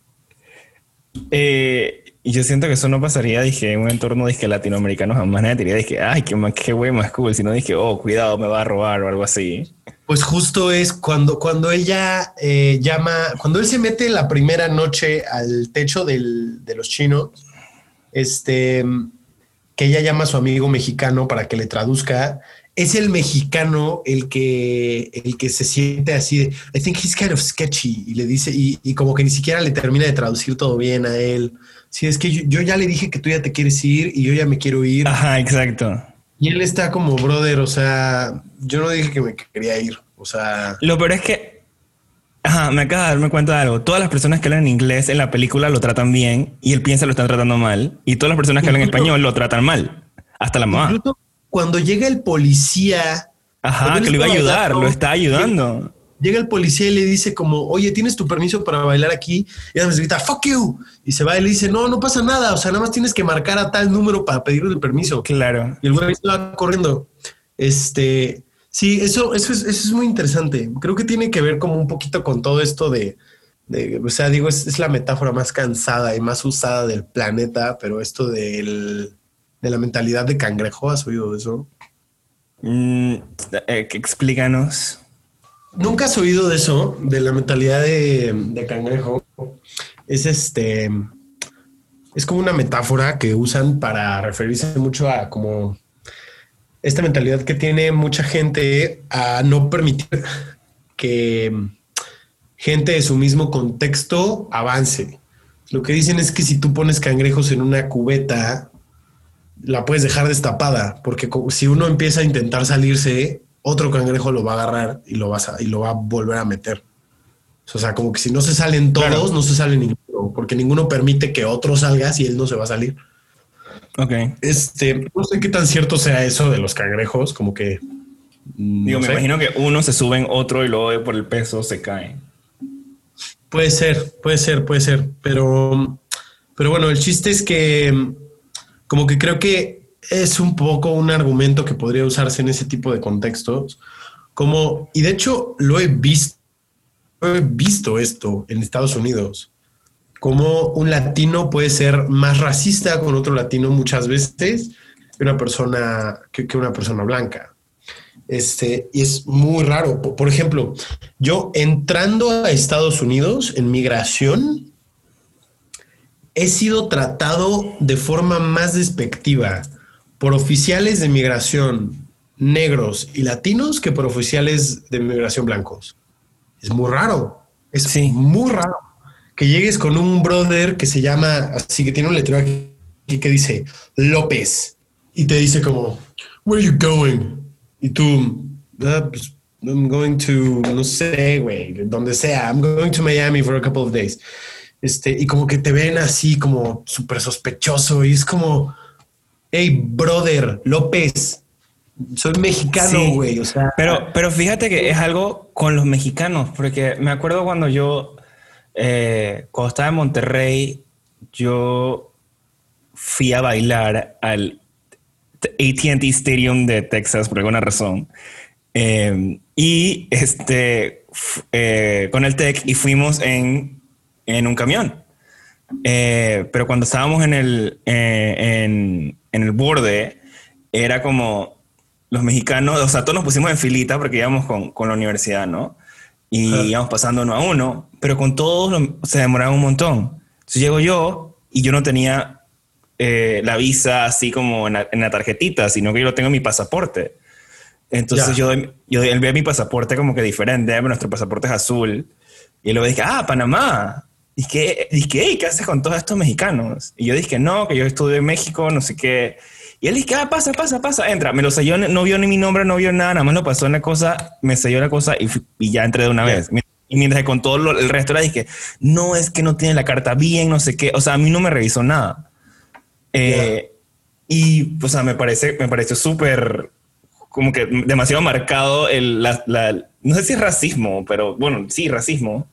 Speaker 1: Eh, y yo siento que eso no pasaría, dije, en un entorno dije, latinoamericano jamás nadie diría, dije, ay, qué, qué güey más cool, sino dije, oh, cuidado, me va a robar o algo así.
Speaker 2: Pues justo es cuando, cuando ella eh, llama, cuando él se mete la primera noche al techo del- de los chinos, este, que ella llama a su amigo mexicano para que le traduzca, es el mexicano el que, el que se siente así de, I think he's kind of sketchy, y le dice, y, y como que ni siquiera le termina de traducir todo bien a él. Sí, es que yo, yo ya le dije que tú ya te quieres ir y yo ya me quiero ir.
Speaker 1: Ajá, exacto.
Speaker 2: Y él está como, brother, o sea, yo no dije que me quería ir. O sea,
Speaker 1: Lo peor es que Ajá, me acaba de darme cuenta de algo. Todas las personas que hablan inglés en la película lo tratan bien y él piensa lo están tratando mal. Y todas las personas que hablan español lo tratan mal. Hasta la mamá. Incluso
Speaker 2: cuando llega el policía.
Speaker 1: Ajá, que lo iba a ayudar, lo está ayudando.
Speaker 2: Llega el policía y le dice como, oye, ¿tienes tu permiso para bailar aquí? Y ella me grita, fuck you. Y se va y le dice, no, no pasa nada. O sea, nada más tienes que marcar a tal número para pedirle el permiso.
Speaker 1: Claro.
Speaker 2: Y el güey va corriendo. Este, Sí, eso, eso, es, eso es muy interesante. Creo que tiene que ver como un poquito con todo esto de, o sea, digo, es, la metáfora más cansada y más usada del planeta, pero esto del, de la mentalidad de cangrejo, ¿has oído eso?
Speaker 1: Mm, eh, explícanos.
Speaker 2: ¿Nunca has oído de eso, de la mentalidad de, de cangrejo? Es este, es como una metáfora que usan para referirse mucho a como esta mentalidad que tiene mucha gente a no permitir que gente de su mismo contexto avance. Lo que dicen es que si tú pones cangrejos en una cubeta, la puedes dejar destapada, porque si uno empieza a intentar salirse, otro cangrejo lo va a agarrar y lo, vas y lo va a volver a meter. O sea, como que si no se salen todos, no se sale ninguno, porque ninguno permite que otro salga si él no se va a salir.
Speaker 1: Ok.
Speaker 2: Este, no sé qué tan cierto sea eso de los cangrejos, como que.
Speaker 1: Digo, me imagino que uno se sube en otro y luego por el peso se cae.
Speaker 2: Puede ser, puede ser, puede ser. Pero, pero bueno, el chiste es que como que creo que es un poco un argumento que podría usarse en ese tipo de contextos. Como, y de hecho lo he visto, he visto esto en Estados Unidos cómo un latino puede ser más racista con otro latino muchas veces que una persona, que, una persona blanca. Este, y es muy raro. Por, ejemplo, yo entrando a Estados Unidos en migración, he sido tratado de forma más despectiva por oficiales de migración negros y latinos que por oficiales de migración blancos. Es muy raro. Es muy raro que llegues con un brother que se llama, así que tiene un letrero aquí que dice López y te dice como, where are you going? Y tú, ah, pues, I'm going to, no sé, güey, donde sea, I'm going to Miami for a couple of days. Este, y como que te ven así como súper sospechoso y es como, hey, brother, López, soy mexicano, güey. o sea,
Speaker 1: pero, pero fíjate que es algo con los mexicanos, porque me acuerdo cuando yo eh, cuando estaba en Monterrey, yo fui a bailar al ATT Stadium de Texas por alguna razón. Eh, y este, eh, con el tech y fuimos en, en un camión. pero cuando estábamos en el, en, en, el borde, era como los mexicanos, o sea, todos nos pusimos en filita porque íbamos con, con la universidad, ¿no? Y íbamos pasando uno a uno pero con todos se demoraba un montón. Entonces llego yo y yo no tenía eh, la visa así como en la, tarjetita, sino que yo lo tengo en mi pasaporte. Entonces yo, yo él ve mi pasaporte como que diferente, nuestro pasaporte es azul. Y luego dije, ah, Panamá. Y que, dije, ¿qué haces con todos estos mexicanos? Y yo dije, no, que yo estudio en México, no sé qué. Y él dice, ah, pasa, pasa, pasa, entra. Me lo selló, no vio ni mi nombre, no vio nada, nada más lo pasó en la cosa, me selló la cosa y, y ya entré de una vez. Y mientras que con todo el resto era dije, no, es que no tiene la carta bien, no sé qué. O sea, a mí no me revisó nada. Eh, y, o sea, me parece, me pareció súper, como que demasiado marcado el, la, no sé si es racismo, pero bueno, sí, racismo.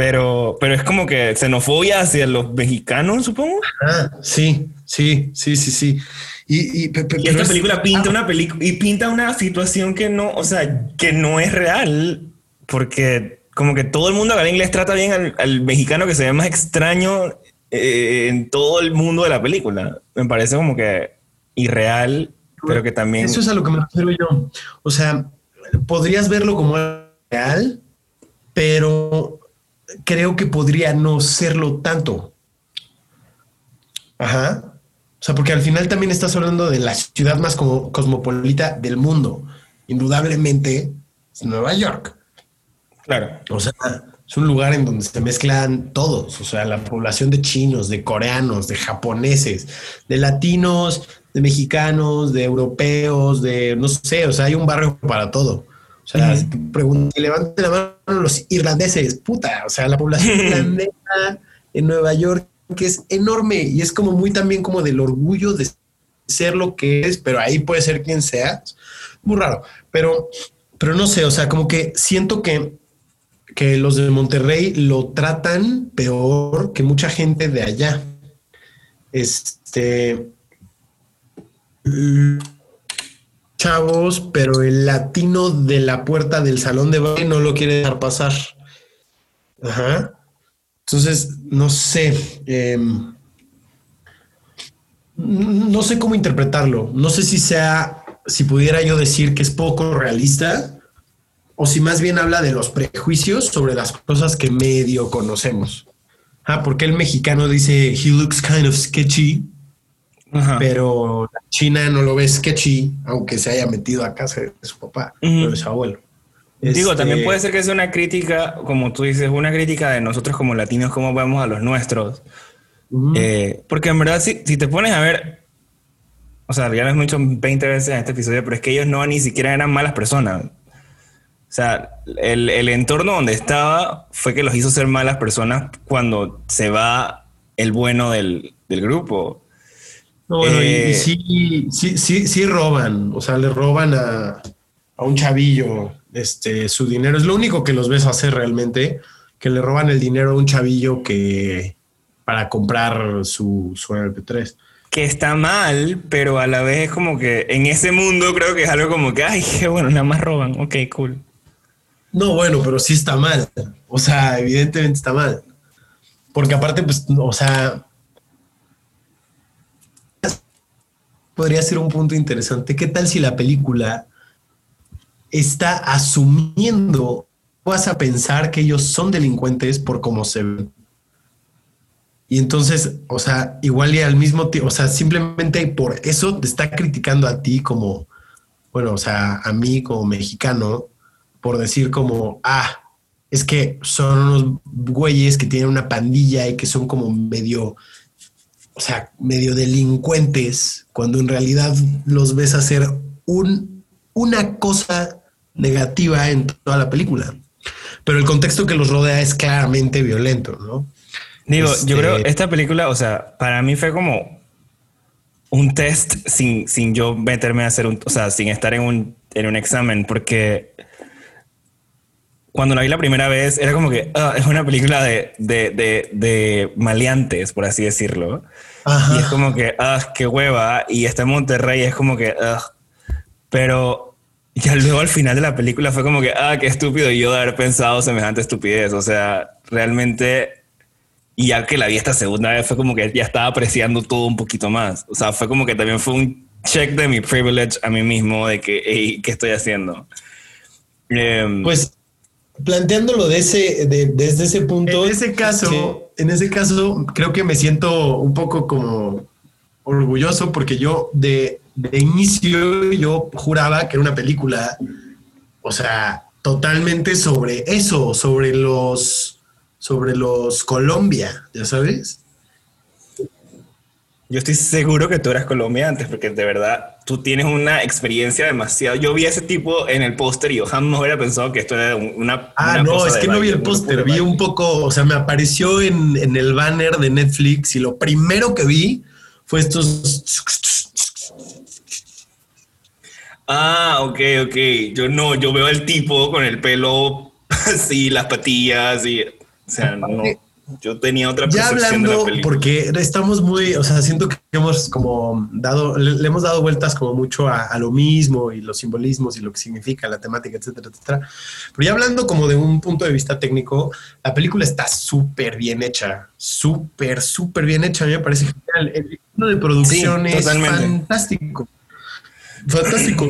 Speaker 1: Pero, pero es como que xenofobia hacia los mexicanos, supongo.
Speaker 2: Ah, sí, sí, sí, sí, sí. Y,
Speaker 1: y, esta película pinta una película y pinta una situación que no, o sea, que no es real porque como que todo el mundo en inglés trata bien al, mexicano que se ve más extraño eh, en todo el mundo de la película. Me parece como que irreal, pero que también...
Speaker 2: Eso es a lo que me refiero yo. O sea, podrías verlo como real, pero creo que podría no serlo tanto. Ajá. O sea, porque al final también estás hablando de la ciudad más cosmopolita del mundo. Indudablemente es Nueva York.
Speaker 1: Claro.
Speaker 2: O sea, es un lugar en donde se mezclan todos, o sea, la población de chinos, de coreanos, de japoneses, de latinos, de mexicanos, de europeos, de no sé, o sea, hay un barrio para todo. O sea, si levante la mano los irlandeses, puta, o sea, la población irlandesa en Nueva York que es enorme y es como muy también como del orgullo de ser lo que es, pero ahí puede ser quien sea. Muy raro, pero, pero no sé, o sea, como que siento que, que los de Monterrey lo tratan peor que mucha gente de allá. Este chavos, pero el latino de la puerta del salón de baile no lo quiere dejar pasar. Ajá. Entonces, no sé. Em, no sé cómo interpretarlo. No sé si sea, si pudiera yo decir que es poco realista o si más bien habla de los prejuicios sobre las cosas que medio conocemos. Ah, porque el mexicano dice, he looks kind of sketchy, pero la China no lo ve sketchy, aunque se haya metido a casa de su papá o de su abuelo.
Speaker 1: Digo, también este puede ser que sea una crítica, como tú dices, una crítica de nosotros como latinos, cómo vemos a los nuestros. Eh, porque en verdad, si, si, te pones a ver, o sea, ya lo hemos dicho 20 veces en este episodio, pero es que ellos no ni siquiera eran malas personas. O sea, el, el entorno donde estaba fue que los hizo ser malas personas cuando se va el bueno del, del grupo.
Speaker 2: No, bueno, y, eh, sí, sí, sí, sí roban, o sea, le roban a, a, un chavillo este, su dinero. Es lo único que los ves hacer realmente, que le roban el dinero a un chavillo que, para comprar su, su MP3.
Speaker 1: Que está mal, pero a la vez es como que en ese mundo creo que es algo como que, ay, qué bueno, nada más roban, ok, cool.
Speaker 2: No, bueno, pero sí está mal. O sea, evidentemente está mal. Porque aparte, pues, o sea, podría ser un punto interesante. ¿Qué tal si la película está asumiendo, vas a pensar que ellos son delincuentes por cómo se ven? Y entonces, o sea, igual y al mismo tiempo, o sea, simplemente por eso te está criticando a ti como, bueno, o sea, a mí como mexicano, por decir como, ah, es que son unos güeyes que tienen una pandilla y que son como medio, o sea, medio delincuentes, cuando en realidad los ves hacer un, una cosa negativa en toda la película. Pero el contexto que los rodea es claramente violento, ¿no?
Speaker 1: Digo, yo creo este esta película, o sea, para mí fue como un test sin, sin yo meterme a hacer un, o sea, sin estar en un, en un examen, porque cuando la vi la primera vez era como que ah, es una película de, de, de, de, maleantes, por así decirlo. Y es como que, ah, qué hueva. Y está en Monterrey, es como que, ah. Pero ya luego al final de la película fue como que, ah, qué estúpido yo de haber pensado semejante estupidez. O sea, realmente y ya que la vi esta segunda vez fue como que ya estaba apreciando todo un poquito más. O sea, fue como que también fue un check de mi privilege a mí mismo de que, hey, ¿qué estoy haciendo?
Speaker 2: Em, pues planteándolo de ese, desde ese punto. En ese caso, en ese caso, creo que me siento un poco como orgulloso porque yo de, de inicio yo juraba que era una película, o sea, totalmente sobre eso, sobre los sobre los Colombia, ya sabes.
Speaker 1: Yo estoy seguro que tú eras Colombia antes, porque de verdad tú tienes una experiencia demasiado. Yo vi a ese tipo en el póster y yo jamás hubiera pensado que esto era una.
Speaker 2: Ah, no, es que no vi el póster, vi un poco, o sea, me apareció en, en el banner de Netflix y lo primero que vi fue estos.
Speaker 1: Ah, ok, ok. Yo no, yo veo al tipo con el pelo así, las patillas y o sea, no, yo tenía otra
Speaker 2: ya hablando, porque estamos muy, o sea, siento que hemos como dado, le, hemos dado vueltas como mucho a, lo mismo y los simbolismos y lo que significa la temática, etcétera, etcétera. Pero ya hablando como de un punto de vista técnico, la película está súper bien hecha, súper, súper bien hecha. A mí me parece genial. El ritmo de producción es fantástico. Fantástico.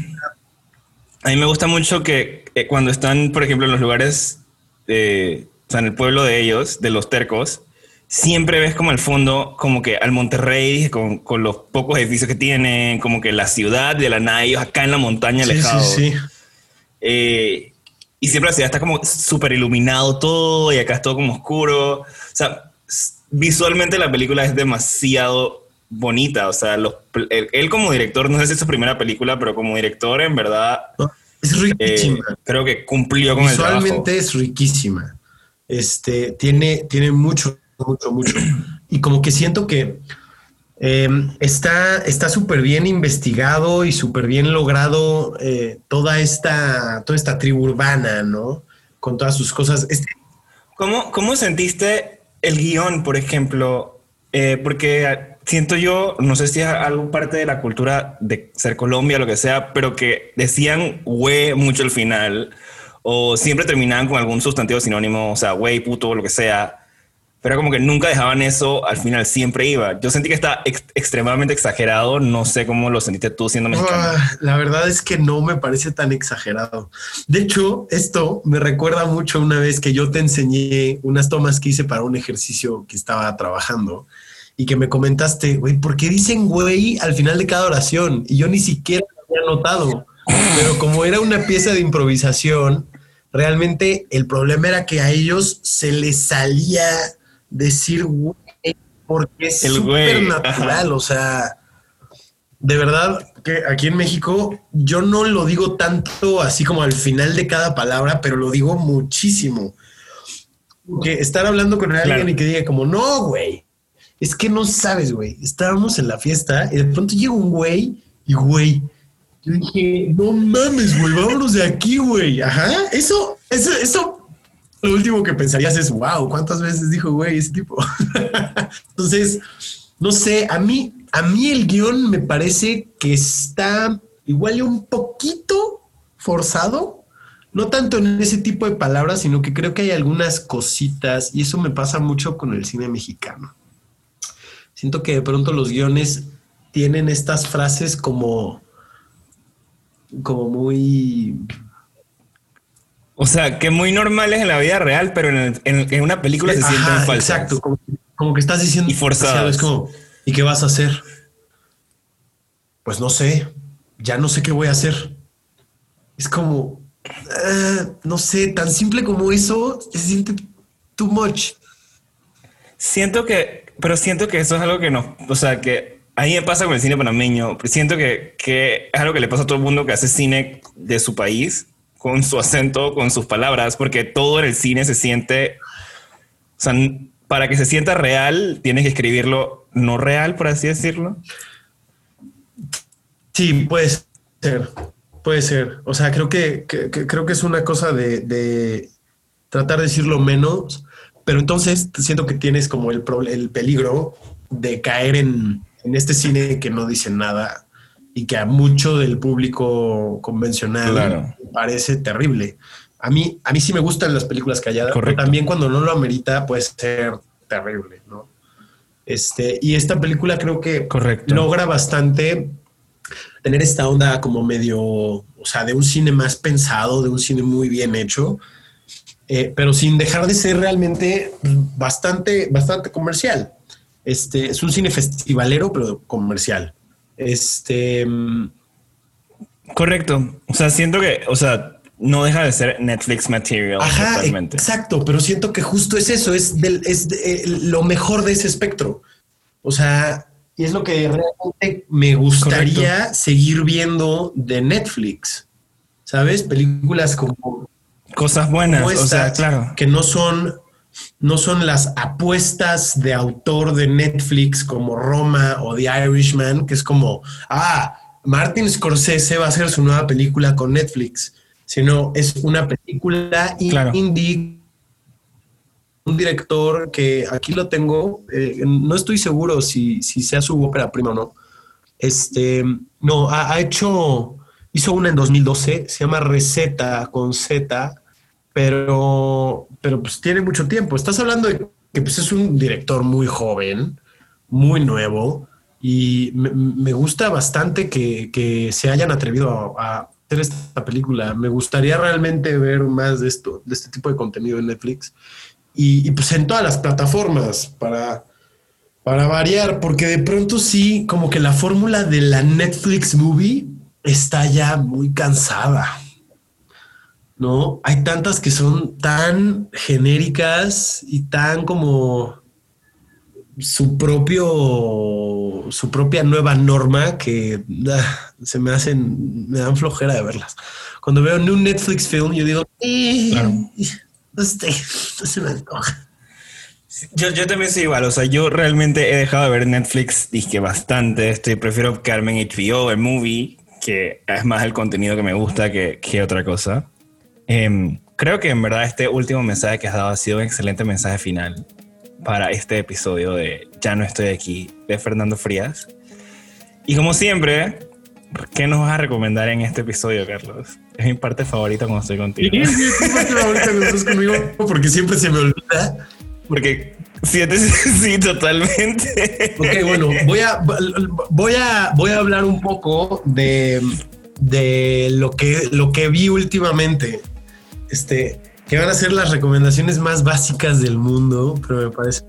Speaker 1: A mí me gusta mucho que eh, cuando están, por ejemplo, en los lugares de o sea, en el pueblo de ellos, de los tercos, siempre ves como al fondo, como que al Monterrey, con, con los pocos edificios que tienen, como que la ciudad de la nada, ellos acá en la montaña alejados. Sí, sí. Eh, y siempre la ciudad está como súper iluminado todo y acá es todo como oscuro. O sea, visualmente la película es demasiado bonita. O sea, los, él, como director, no sé si es su primera película, pero como director, en verdad,
Speaker 2: Es riquísima.
Speaker 1: Eh, creo que cumplió con el trabajo.
Speaker 2: Visualmente es riquísima. Este, tiene, tiene mucho, mucho, mucho. Y como que siento que eh, está súper bien investigado y súper bien logrado eh, toda, esta, toda esta tribu urbana, ¿no? Con todas sus cosas. Este,
Speaker 1: ¿Cómo, ¿Cómo sentiste el guion, por ejemplo? Eh, porque siento yo, no sé si es algo parte de la cultura de ser Colombia, lo que sea, pero que decían güey mucho al final, o siempre terminaban con algún sustantivo sinónimo, o sea, güey, puto, lo que sea. Pero como que nunca dejaban eso, al final siempre iba. Yo sentí que está extremadamente exagerado, no sé cómo lo sentiste tú siendo mexicano.
Speaker 2: Ah, la verdad es que no me parece tan exagerado. De hecho, esto me recuerda mucho una vez que yo te enseñé unas tomas que hice para un ejercicio que estaba trabajando y que me comentaste, güey, ¿por qué dicen güey al final de cada oración? Y yo ni siquiera lo había notado. Pero como era una pieza de improvisación, realmente el problema era que a ellos se les salía decir güey porque es súper natural. O sea, de verdad que aquí en México yo no lo digo tanto así como al final de cada palabra, pero lo digo muchísimo. Que estar hablando con alguien y que diga como, no, güey, es que no sabes, güey. Estábamos en la fiesta y de pronto llega un güey y, güey, yo dije, no mames, güey, de aquí, güey. Ajá, eso, eso, eso, lo último que pensarías es, wow, ¿cuántas veces dijo, güey, ese tipo? Entonces, no sé, a mí, a mí el guion me parece que está igual un poquito forzado, no tanto en ese tipo de palabras, sino que creo que hay algunas cositas y eso me pasa mucho con el cine mexicano. Siento que de pronto los guiones tienen estas frases como, como muy...
Speaker 1: O sea, que muy normales en la vida real, pero en, una película se sienten falsas.
Speaker 2: Exacto, como, que estás diciendo...
Speaker 1: Y forzadas.
Speaker 2: como, ¿y qué vas a hacer? Pues no sé, ya no sé qué voy a hacer. Es como, ah, no sé, tan simple como eso, se siente too much.
Speaker 1: Siento que pero siento que eso es algo que no, o sea, que a mí me pasa con el cine panameño. Siento que, es algo que le pasa a todo el mundo que hace cine de su país, con su acento, con sus palabras, porque todo en el cine se siente, o sea, para que se sienta real, tienes que escribirlo no real, por así decirlo.
Speaker 2: Sí, puede ser, puede ser. O sea, creo que, creo que es una cosa de, de tratar de decirlo menos pero entonces siento que tienes como el, el peligro de caer en, este cine que no dice nada y que a mucho del público convencional parece terrible. A mí, a mí sí me gustan las películas calladas, pero también cuando no lo amerita puede ser terrible, ¿no? Este, y esta película creo que logra bastante tener esta onda como medio, o sea, de un cine más pensado, de un cine muy bien hecho, eh, pero sin dejar de ser realmente bastante, bastante comercial. Este es un cine festivalero, pero comercial. Este. Mm,
Speaker 1: Correcto. O sea, siento que, o sea, no deja de ser Netflix material.
Speaker 2: Ajá, exacto. Pero siento que justo es eso, es, del, es eh, lo mejor de ese espectro. O sea, y es lo que realmente me gustaría seguir viendo de Netflix. ¿Sabes? Películas como
Speaker 1: Cosas buenas, o sea, claro.
Speaker 2: Que no son, no son las apuestas de autor de Netflix como Roma o The Irishman, que es como, ah, Martin Scorsese va a hacer su nueva película con Netflix, sino es una película indie. Un director que aquí lo tengo, eh, no estoy seguro si, si sea su ópera prima o no. Este, no, ha, ha hecho, hizo una en 2012, se llama Receta con Z, pero, pero pues tiene mucho tiempo. Estás hablando de que pues, es un director muy joven, muy nuevo, y me, gusta bastante que, se hayan atrevido a, hacer esta película. Me gustaría realmente ver más de esto, de este tipo de contenido en Netflix. Y, pues en todas las plataformas para, para variar, porque de pronto sí, como que la fórmula de la Netflix movie está ya muy cansada. ¿No? Hay tantas que son tan genéricas y tan como su propio, su propia nueva norma que ah, se me hacen, me dan flojera de verlas. Cuando veo un Netflix film, yo digo, eh, no, sé, no se me antoja.
Speaker 1: Yo, yo, también soy igual, o sea, yo realmente he dejado de ver Netflix que bastante, estoy, prefiero quedarme en HBO, en Movie, que es más el contenido que me gusta que, que otra cosa. Eh, creo que en verdad este último mensaje que has dado ha sido un excelente mensaje final para este episodio de Ya no estoy aquí de Fernando Frías. Y como siempre, ¿qué nos vas a recomendar en este episodio, Carlos? Es mi parte favorita cuando estoy contigo.
Speaker 2: Sí, sí, es mi parte favorita cuando estás conmigo porque siempre se me olvida.
Speaker 1: Porque siete, sí, totalmente.
Speaker 2: Ok, bueno, voy a, voy a, voy a hablar un poco de, de lo, que, lo que vi últimamente. Este, que van a ser las recomendaciones más básicas del mundo, pero me parece.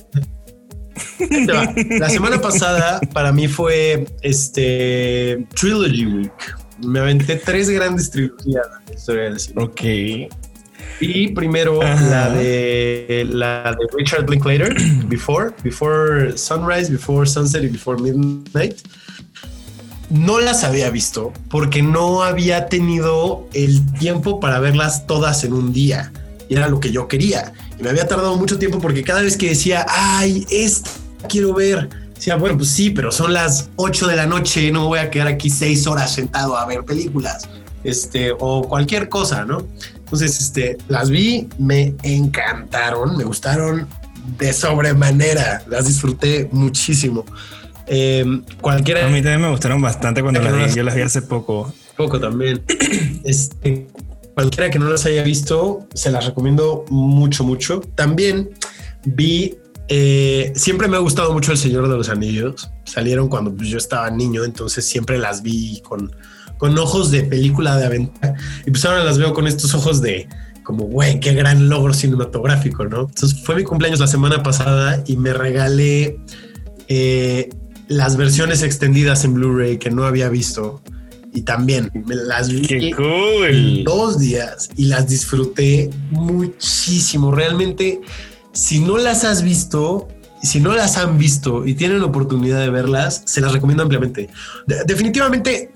Speaker 2: La semana pasada para mí fue este Trilogy Week. Me aventé tres grandes trilogías de
Speaker 1: Ok.
Speaker 2: Y primero la de la de Richard Linklater, Before, Before Sunrise, Before Sunset y Before Midnight. No las había visto porque no había tenido el tiempo para verlas todas en un día y era lo que yo quería. Y me había tardado mucho tiempo porque cada vez que decía, ay, esta quiero ver, decía, bueno, pues sí, pero son las 8 de la noche, no me voy a quedar aquí 6 horas sentado a ver películas, este, o cualquier cosa, ¿no? Entonces, este, las vi, me encantaron, me gustaron de sobremanera, las disfruté muchísimo. Eh, cualquiera.
Speaker 1: A mí también me gustaron bastante cuando las vi. Yo las vi hace poco.
Speaker 2: Poco también. Este, cualquiera que no las haya visto, se las recomiendo mucho, mucho. También vi, eh, siempre me ha gustado mucho El Señor de los Anillos. Salieron cuando pues, yo estaba niño, entonces siempre las vi con, con ojos de película de aventura. Y pues ahora las veo con estos ojos de como, güey, qué gran logro cinematográfico, ¿no? Entonces fue mi cumpleaños la semana pasada y me regalé eh, las versiones extendidas en Blu-ray que no había visto y también me las vi
Speaker 1: Qué cool.
Speaker 2: dos días y las disfruté muchísimo. Realmente, si no las has visto, si no las han visto y tienen la oportunidad de verlas, se las recomiendo ampliamente. definitivamente.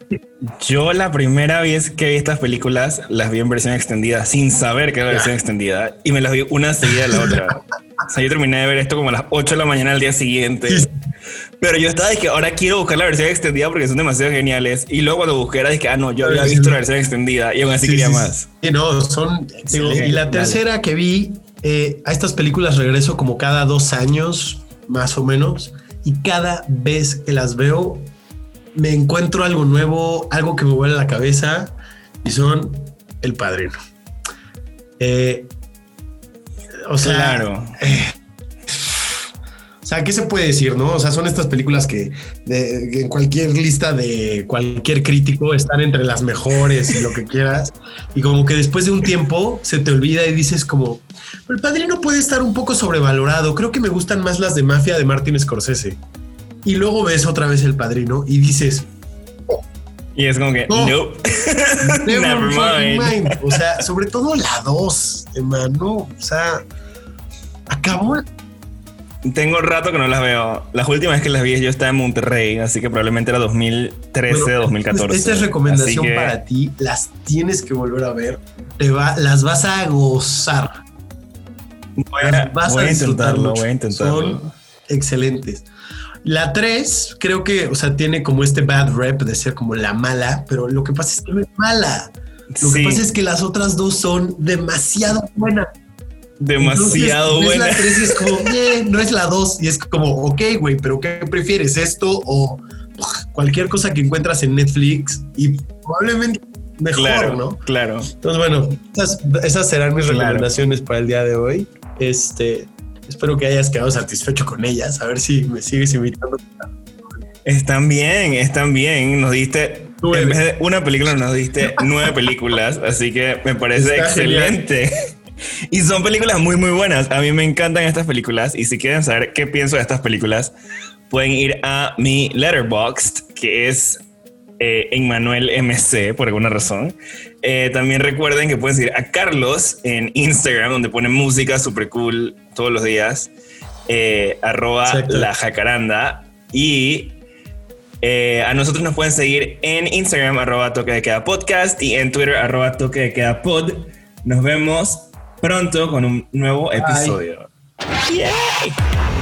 Speaker 1: Yo la primera vez que vi estas películas las vi en versión extendida sin saber que era versión extendida y me las vi una seguida de la otra. o sea, yo terminé de ver esto como a las 8 de la mañana al día siguiente. Pero yo estaba de que ahora quiero buscar la versión extendida porque son demasiado geniales. Y luego cuando busqué era de que, ah, no, yo había visto la versión extendida y aún así quería más.
Speaker 2: Sí, no, son. y la tercera que vi, eh, a estas películas regreso como cada dos años, más o menos. Y cada vez que las veo, me encuentro algo nuevo, algo que me vuelve a la cabeza. Y son El Padrino. Eh, o sea,
Speaker 1: claro.
Speaker 2: Eh, o sea, ¿qué se puede decir, no? O sea, son estas películas que, en cualquier lista de cualquier crítico están entre las mejores y lo que quieras. Y como que después de un tiempo se te olvida y dices como, el padrino puede estar un poco sobrevalorado. Creo que me gustan más las de mafia de Martin Scorsese. Y luego ves otra vez el padrino y dices,
Speaker 1: y es como que, no, nope.
Speaker 2: never, mind. O sea, sobre todo la 2, hermano. O sea, acabó
Speaker 1: tengo rato que no las veo. Las últimas que las vi yo estaba en Monterrey, así que probablemente era 2013, 2014.
Speaker 2: Esta es recomendación para ti. Las tienes que volver a ver. Te va, las vas a gozar.
Speaker 1: Voy a, vas a, intentarlo, voy a intentarlo.
Speaker 2: Son excelentes. La 3 creo que, o sea, tiene como este bad rep de ser como la mala, pero lo que pasa es que no es mala. Lo que pasa es que las otras dos son demasiado buenas
Speaker 1: demasiado buena.
Speaker 2: Es la 3 y es como, eh, no es la 2. Y es como, ok, güey, pero ¿qué prefieres? ¿Esto o cualquier cosa que encuentras en Netflix? Y probablemente mejor, ¿no?
Speaker 1: Claro.
Speaker 2: Entonces, bueno, esas, serán mis recomendaciones para el día de hoy. Este, espero que hayas quedado satisfecho con ellas. A ver si me sigues invitando.
Speaker 1: Están bien, están bien. Nos diste, en vez de una película, nos diste nueve películas. Así que me parece excelente. Y son películas muy, muy buenas. A mí me encantan estas películas. Y si quieren saber qué pienso de estas películas, pueden ir a mi Letterboxd, que es eh, Emmanuel MC, por alguna razón. Eh, también recuerden que pueden seguir a Carlos en Instagram, donde pone música super cool todos los días. Eh, arroba la jacaranda. Y Eh, a nosotros nos pueden seguir en Instagram, arroba toque de queda podcast y en Twitter, arroba toque de queda pod. Nos vemos pronto con un nuevo episodio. Yay.